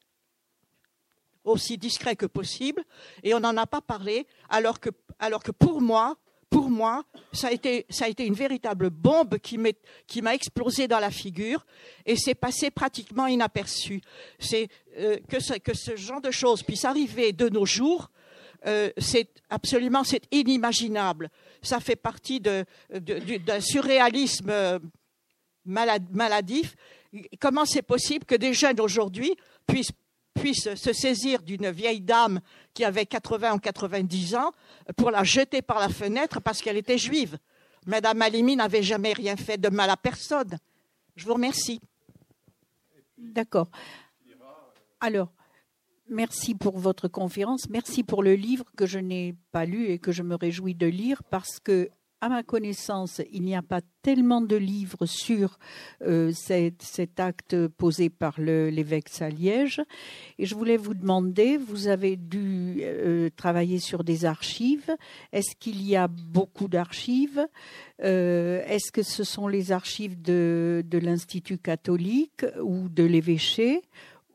aussi discret que possible et on n'en a pas parlé alors que, alors que pour moi, pour moi, ça a été, une véritable bombe qui m'a explosé dans la figure et c'est passé pratiquement inaperçu. C'est euh, que, ce, que ce genre de choses puisse arriver de nos jours, euh, c'est absolument c'est inimaginable. Ça fait partie d'un surréalisme euh, maladif. Comment c'est possible que des jeunes aujourd'hui puissent puisse se saisir d'une vieille dame qui avait 80 ou 90 ans pour la jeter par la fenêtre parce qu'elle était juive. Madame Alimi n'avait jamais rien fait de mal à personne. Je vous remercie. D'accord. Alors, merci pour votre conférence. Merci pour le livre que je n'ai pas lu et que je me réjouis de lire parce que à ma connaissance, il n'y a pas tellement de livres sur euh, cet, acte posé par l'évêque Saliège. Et je voulais vous demander, vous avez dû euh, travailler sur des archives. Est-ce qu'il y a beaucoup d'archives? Euh, Est-ce que ce sont les archives de, de l'Institut catholique ou de l'évêché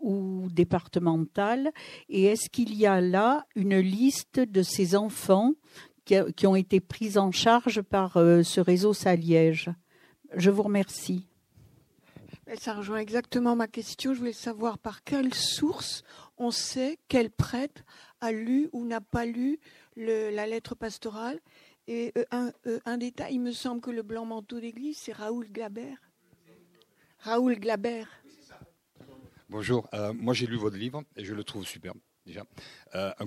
ou départementales Et est-ce qu'il y a là une liste de ces enfants qui, ont été prises en charge par ce réseau Saliège. Je vous remercie. Ça rejoint exactement ma question. Je voulais savoir par quelle source on sait quel prêtre a lu ou n'a pas lu la lettre pastorale. Et un, un, détail, il me semble que le blanc manteau d'église, c'est Raoul Glabert. Raoul Glabert. Bonjour, euh, moi j'ai lu votre livre et je le trouve superbe déjà. Euh, un,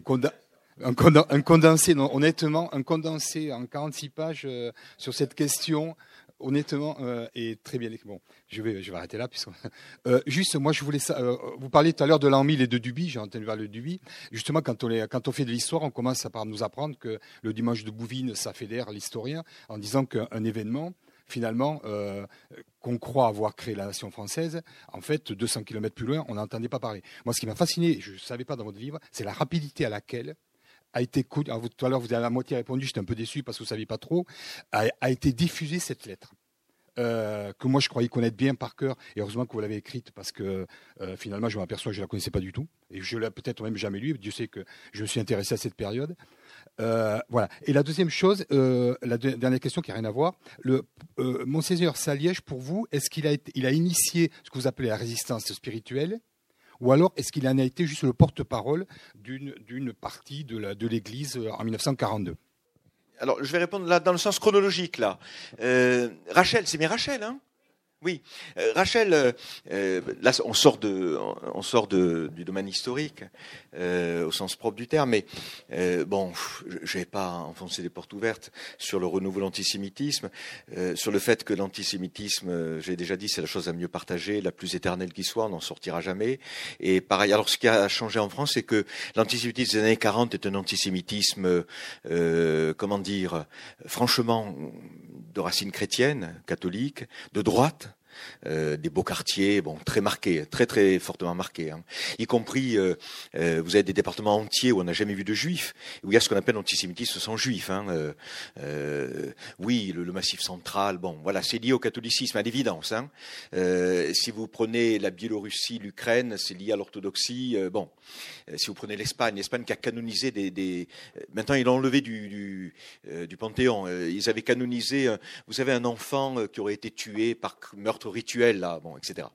un, condensé, non, honnêtement, un condensé en 46 pages euh, sur cette question, honnêtement, est très bien. Bon, je vais, je vais arrêter là. Puisque, juste, moi je voulais ça, vous parliez tout à l'heure de l'an 1000 et de Duby, j'ai entendu parler de Duby. Justement, quand on, est, quand on fait de l'histoire, on commence par nous apprendre que le dimanche de Bouvines, ça fédère l'historien en disant qu'un événement, finalement, euh, qu'on croit avoir créé la nation française, en fait, 200 km plus loin, on n'entendait pas parler. Moi, ce qui m'a fasciné, je ne savais pas dans votre livre, c'est la rapidité à laquelle a été, tout à l'heure, vous avez à moitié répondu, j'étais un peu déçu parce que vous ne saviez pas trop, a, été diffusée cette lettre. Euh, que moi je croyais connaître bien par cœur, et heureusement que vous l'avez écrite parce que euh, finalement je m'aperçois que je ne la connaissais pas du tout, et je l'ai peut-être même jamais lue, Dieu sait que je me suis intéressé à cette période. Euh, voilà. Et la deuxième chose, la dernière question qui n'a rien à voir, le Monseigneur Saliège, pour vous, est-ce qu'il a, a initié ce que vous appelez la résistance spirituelle? Ou alors est-ce qu'il en a été juste le porte-parole d'une partie de l'Église en 1942 alors, je vais répondre là dans le sens chronologique là. Rachel, c'est bien Rachel, hein? Oui, euh, Rachel, euh, euh, là on sort de, on sort de, du domaine historique au sens propre du terme, mais bon, je vais pas enfoncer des portes ouvertes sur le renouveau de l'antisémitisme, sur le fait que l'antisémitisme, j'ai déjà dit, c'est la chose à mieux partager, la plus éternelle qui soit, on n'en sortira jamais. Et pareil, alors ce qui a changé en France, c'est que l'antisémitisme des années 40 est un antisémitisme, comment dire, franchement de racines chrétiennes, catholiques, de droite, euh, des beaux quartiers, bon, très marqués, très très fortement marqués, hein. y compris, euh, euh, vous avez des départements entiers où on n'a jamais vu de juifs, où il y a ce qu'on appelle l'antisémitisme sans juifs. Hein. oui, le, massif central, bon, voilà, c'est lié au catholicisme à l'évidence. Hein. si vous prenez la Biélorussie, l'Ukraine, c'est lié à l'orthodoxie. bon, si vous prenez l'Espagne, l'Espagne qui a canonisé des, des... maintenant ils l'ont enlevé du, du, du Panthéon. ils avaient canonisé, vous savez, un enfant qui aurait été tué par meurtre rituel là, bon, etc.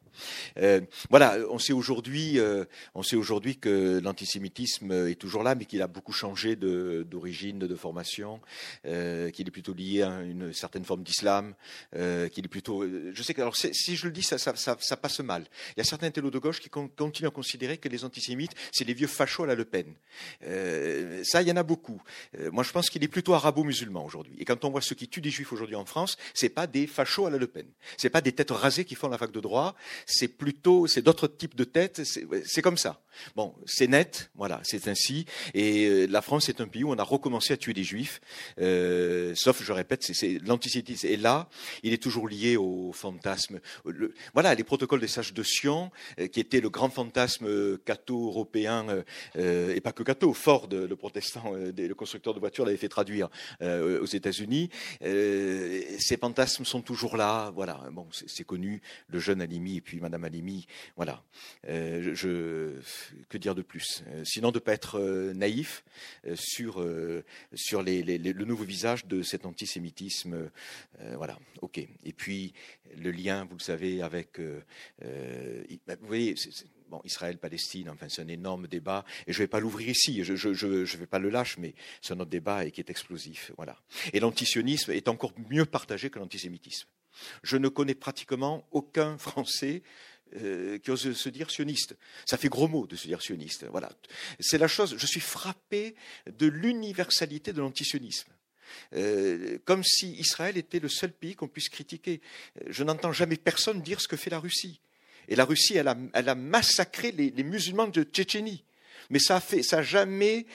Euh, voilà, on sait aujourd'hui, euh, on sait aujourd'hui que l'antisémitisme est toujours là, mais qu'il a beaucoup changé d'origine, de, formation, euh, qu'il est plutôt lié à une certaine forme d'islam, qu'il est plutôt. Je sais que alors si je le dis, ça, ça, passe mal. Il y a certains intellos de gauche qui continuent à considérer que les antisémites, c'est les vieux fachos à la Le Pen. ça, il y en a beaucoup. moi, je pense qu'il est plutôt arabo-musulman aujourd'hui. Et quand on voit ceux qui tuent des juifs aujourd'hui en France, c'est pas des fachos à la Le Pen. C'est pas des têtes rasés qui font la fac de droit, c'est plutôt, c'est d'autres types de têtes, c'est comme ça. Bon, c'est net, voilà, c'est ainsi. Et euh, la France est un pays où on a recommencé à tuer des juifs, euh, sauf, je répète, c'est l'antisémitisme. Et là, il est toujours lié au fantasme. voilà, les protocoles des sages de Sion, euh, qui étaient le grand fantasme catho-européen, et pas que catho, Ford, le protestant, le constructeur de voitures, l'avait fait traduire aux États-Unis. ces fantasmes sont toujours là, voilà. Bon, c'est connu, le jeune Alimi et puis Madame Alimi, voilà. je que dire de plus? Euh, Sinon de ne pas être euh, naïf euh, sur, sur le nouveau visage de cet antisémitisme. voilà, ok. Et puis le lien, vous le savez, avec... Vous voyez, bon, Israël-Palestine, enfin, c'est un énorme débat, et je ne vais pas l'ouvrir ici, je ne vais pas le lâcher, mais c'est un autre débat et qui est explosif. Voilà. Et l'antisionisme est encore mieux partagé que l'antisémitisme. Je ne connais pratiquement aucun Français euh, qui ose se dire sioniste. Ça fait gros mot de se dire sioniste. Voilà. C'est la chose. Je suis frappé de l'universalité de l'antisionisme. Euh, comme si Israël était le seul pays qu'on puisse critiquer. Euh, je n'entends jamais personne dire ce que fait la Russie. Et la Russie, elle a, massacré les, musulmans de Tchétchénie. Mais ça n'a jamais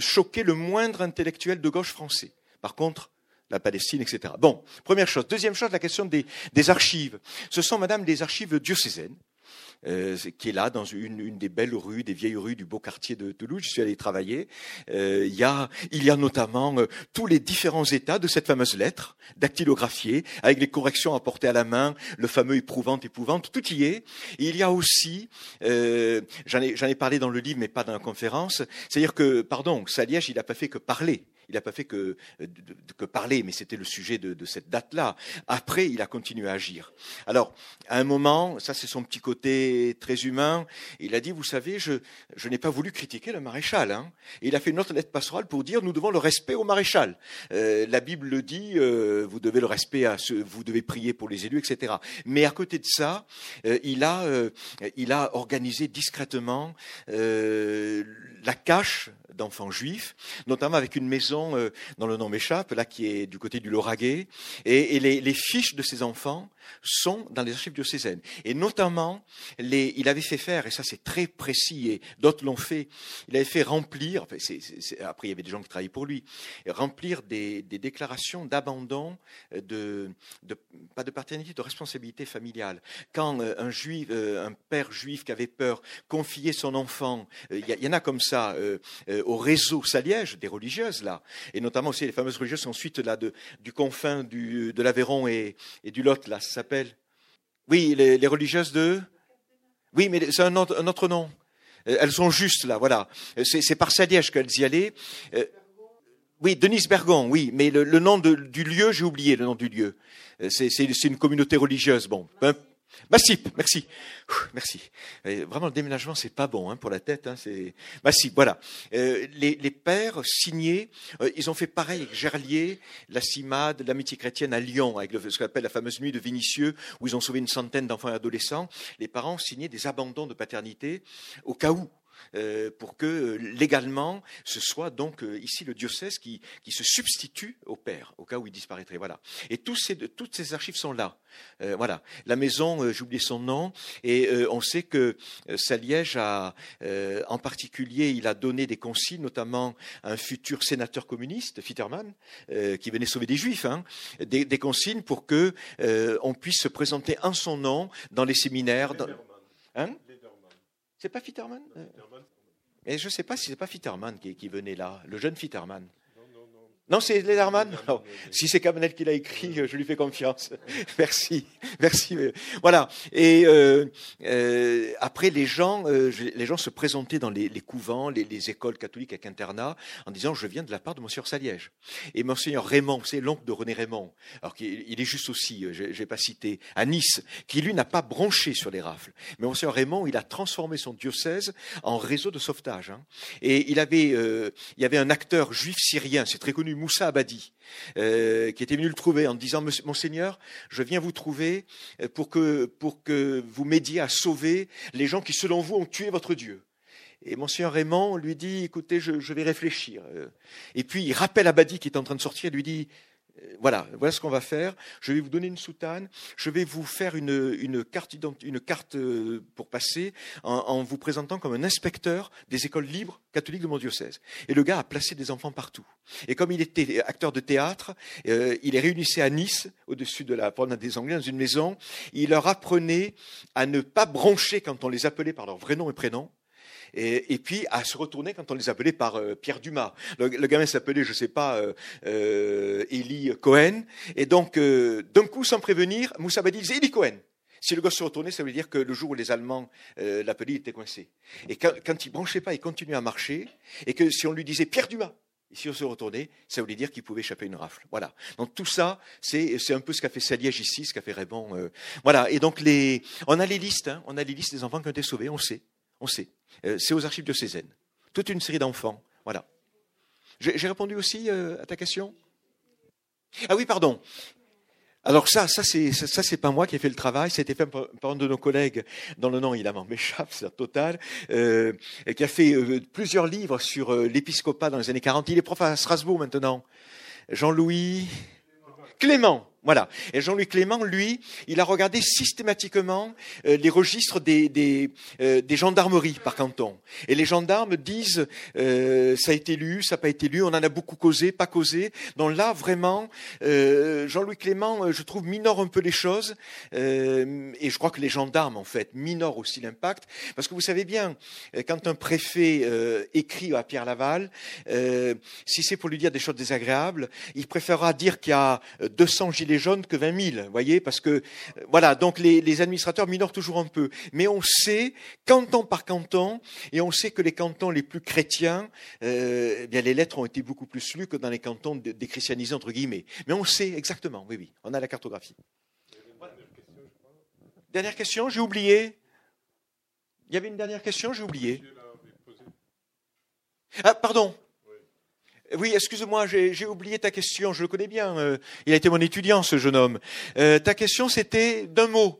choqué le moindre intellectuel de gauche français. Par contre, la Palestine, etc. Bon, première chose. Deuxième chose, la question des, archives. Ce sont, madame, des archives diocésaines. Euh, qui est là dans une, des belles rues, des vieilles rues du beau quartier de Toulouse. Je suis allé travailler. Euh, il, y a, il y a notamment euh, tous les différents états de cette fameuse lettre, dactylographiée, avec les corrections apportées à la main, le fameux éprouvante, épouvante, tout y est. il y a aussi, j'en ai, ai, parlé dans le livre, mais pas dans la conférence, c'est-à-dire que, pardon, Saliège, il n'a pas fait que parler Il n'a pas fait que, que, parler, mais c'était le sujet de, de cette date-là. Après, il a continué à agir. Alors, à un moment, ça c'est son petit côté très humain, il a dit, vous savez, je, je n'ai pas voulu critiquer le maréchal. Hein. Il a fait une autre lettre pastorale pour dire, nous devons le respect au maréchal. Euh, la Bible le dit, euh, vous devez le respect à ceux, vous devez prier pour les élus, etc. Mais à côté de ça, euh, il, a, euh, il a organisé discrètement euh, la cache d'enfants juifs, notamment avec une maison euh, dont le nom m'échappe, là qui est du côté du Lauragais, et, les, fiches de ces enfants sont dans les archives diocésaines. Et notamment, les, il avait fait faire, et ça c'est très précis, et d'autres l'ont fait, il avait fait remplir, après il y avait des gens qui travaillaient pour lui, remplir des, des déclarations d'abandon, de, de, pas de paternité, de responsabilité familiale. Quand euh, un juif, euh, un père juif qui avait peur confiait son enfant, il y, en a comme ça, au réseau Saliège des religieuses là, et notamment aussi les fameuses religieuses ensuite là de, du confin du, de l'Aveyron et, et, du Lot là, s'appelle. Oui, les, religieuses de. Oui, mais c'est un, autre nom. Elles sont justes là, voilà. C'est par Saliège qu'elles y allaient. Oui, Denise Bergon, oui, mais le, nom du lieu, j'ai oublié le nom du lieu. C'est une communauté religieuse. Bon, Massip, merci. Merci. Vraiment, le déménagement, c'est pas bon hein, pour la tête. Hein, c'est Massip, voilà. Euh, les, les, pères signés, euh, ils ont fait pareil avec Gerlier, la CIMAD, l'amitié chrétienne à Lyon, avec le, ce qu'on appelle la fameuse nuit de Vinicieux, où ils ont sauvé une centaine d'enfants et adolescents. Les parents signaient des abandons de paternité au cas où pour que légalement ce soit donc euh, ici le diocèse qui, qui, se substitue au père au cas où il disparaîtrait. Voilà. Et tous ces, toutes ces archives sont là. Euh, voilà. La maison, euh, j'ai oublié son nom, et euh, on sait que Saliège a, en particulier, il a donné des consignes, notamment à un futur sénateur communiste, Fitterman, qui venait sauver des juifs, hein, des, des, consignes pour que on puisse se présenter en son nom dans les séminaires. Dans... Hein? C'est pas Fitterman? Mais je ne sais pas si c'est pas Fitterman qui, qui, venait là, le jeune Fitterman. Non, c'est Lederman. Si c'est Cabanel qui l'a écrit, je lui fais confiance. Merci, merci. Voilà. Et euh, euh, après, les gens, euh, les gens se présentaient dans les, couvents, les, les, écoles catholiques avec internat, en disant je viens de la part de Monsieur Saliège. Et Monseigneur Raymond, c'est l'oncle de René Raymond, alors qu'il est juste aussi, je n'ai pas cité, à Nice, qui lui n'a pas bronché sur les rafles. Mais Monseigneur Raymond, il a transformé son diocèse en réseau de sauvetage. Hein. Et il avait, il y avait un acteur juif syrien, c'est très connu Moussa Abadi, euh, qui était venu le trouver en disant Monseigneur, je viens vous trouver pour que, pour que vous m'aidiez à sauver les gens qui, selon vous, ont tué votre Dieu. Et Monseigneur Raymond lui dit Écoutez, je, je vais réfléchir. Et puis il rappelle Abadi qui est en train de sortir, lui dit voilà, voilà ce qu'on va faire. Je vais vous donner une soutane. Je vais vous faire une, une carte, une carte pour passer en, en, vous présentant comme un inspecteur des écoles libres catholiques de mon diocèse. Et le gars a placé des enfants partout. Et comme il était acteur de théâtre, euh, il les réunissait à Nice, au-dessus de la promenade des Anglais, dans une maison. Il leur apprenait à ne pas broncher quand on les appelait par leur vrai nom et prénom et, et, puis à se retourner quand on les appelait par euh, Pierre Dumas. Le, le gamin s'appelait, je sais pas, euh, euh, Eli Cohen, et donc euh, d'un coup, sans prévenir, Moussa Badi disait Eli Cohen. Si le gosse se retournait, ça veut dire que le jour où les Allemands euh, l'appelaient, il était coincé. Et quand, quand il branchait pas, il continuait à marcher, et que si on lui disait Pierre Dumas, et si on se retournait, ça voulait dire qu'il pouvait échapper une rafle. Voilà. Donc tout ça, c'est un peu ce qu'a fait Saliège ici, ce qu'a fait Raymond. Euh, voilà. Et donc les, on a les listes, hein, on a les listes des enfants qui ont été sauvés, on sait, on sait. Euh, c'est aux archives diocésaines. Toute une série d'enfants. Voilà. J'ai répondu aussi euh, à ta question? Ah oui, pardon. Alors ça, ça c'est pas moi qui ai fait le travail, c'était fait par, un de nos collègues dont le nom évidemment m'échappe, c'est total, euh, qui a fait euh, plusieurs livres sur l'épiscopat dans les années 40. Il est prof à Strasbourg maintenant. Jean-Louis Clément. Voilà. Et Jean-Louis Clément, lui, il a regardé systématiquement euh, les registres des, des, euh, des, gendarmeries par canton. Et les gendarmes disent euh, ça a été lu, ça n'a pas été lu, on en a beaucoup causé, pas causé. Donc là, vraiment, euh, Jean-Louis Clément, je trouve, minore un peu les choses. Euh, et je crois que les gendarmes, en fait, minorent aussi l'impact. Parce que vous savez bien, quand un préfet écrit à Pierre Laval, si c'est pour lui dire des choses désagréables, il préférera dire qu'il y a 200 gilets gilets jaunes que 20 000, voyez, parce que voilà, donc les, administrateurs minorent toujours un peu. Mais on sait, canton par canton, et on sait que les cantons les plus chrétiens, eh bien les lettres ont été beaucoup plus lues que dans les cantons déchristianisés entre guillemets. Mais on sait exactement, oui, oui, on a la cartographie. Dernière question, j'ai oublié. Il y avait une dernière question, j'ai oublié. Ah, pardon. Oui, excuse-moi, j'ai oublié ta question. Je le connais bien. Euh, il a été mon étudiant, ce jeune homme. Euh, ta question, c'était d'un mot.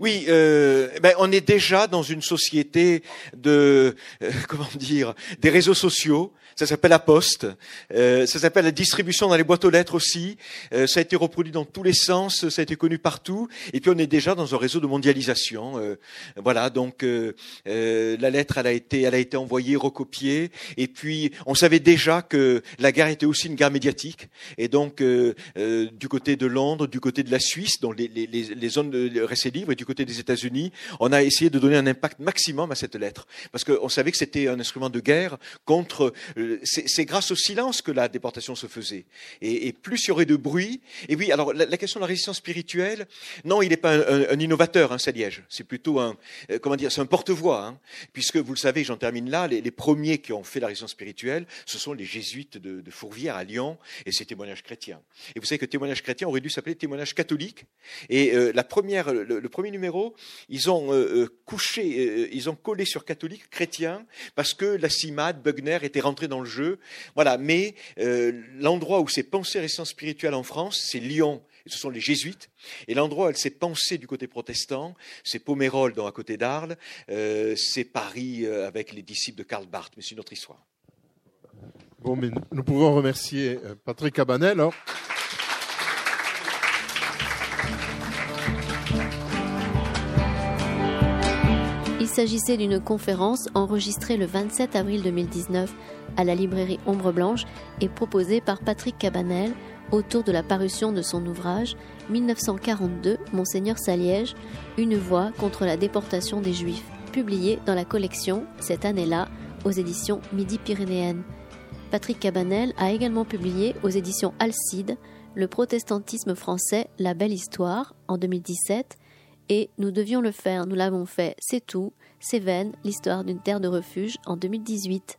Oui, euh, ben on est déjà dans une société de comment dire des réseaux sociaux ça s'appelle la poste, euh, ça s'appelle la distribution dans les boîtes aux lettres aussi, euh, ça a été reproduit dans tous les sens, ça a été connu partout, et puis on est déjà dans un réseau de mondialisation. Euh, voilà, donc la lettre, elle a été, elle a été envoyée, recopiée, et puis on savait déjà que la guerre était aussi une guerre médiatique, et donc du côté de Londres, du côté de la Suisse, dans les, les, les zones restées libres, et du côté des États-Unis, on a essayé de donner un impact maximum à cette lettre, parce qu'on savait que c'était un instrument de guerre contre c'est grâce au silence que la déportation se faisait. Et, plus il y aurait de bruit. Et oui, alors la, question de la résistance spirituelle, non, il n'est pas un, innovateur, hein, Saliège. C'est plutôt un, euh, comment dire, c'est un porte-voix, hein. puisque vous le savez, j'en termine là. Les, premiers qui ont fait la résistance spirituelle, ce sont les jésuites de, Fourvière à Lyon, et c'est témoignage chrétien. Et vous savez que témoignage chrétien aurait dû s'appeler témoignage catholique. Et euh, la première, le, premier numéro, ils ont euh, couché, ils ont collé sur catholique chrétien parce que la CIMAD, Bugner était rentré dans le jeu. Voilà, mais euh, l'endroit où s'est pensé résistance spirituelle en France, c'est Lyon. Ce sont les jésuites. Et l'endroit où elle s'est pensée du côté protestant, c'est Pomerol, dans à côté d'Arles, euh, c'est Paris euh, avec les disciples de Karl Barth. Mais c'est une autre histoire. Bon, mais nous pouvons remercier Patrick Cabanel. Hein. Il s'agissait d'une conférence enregistrée le 27 avril 2019 à la librairie Ombre Blanche et proposée par Patrick Cabanel autour de la parution de son ouvrage 1942 Monseigneur Saliège, Une voix contre la déportation des Juifs, publié dans la collection cette année-là aux éditions Midi-Pyrénéennes. Patrick Cabanel a également publié aux éditions Alcide Le protestantisme français, la belle histoire en 2017 et Nous devions le faire, nous l'avons fait, c'est tout, Cévennes, l'histoire d'une terre de refuge en 2018.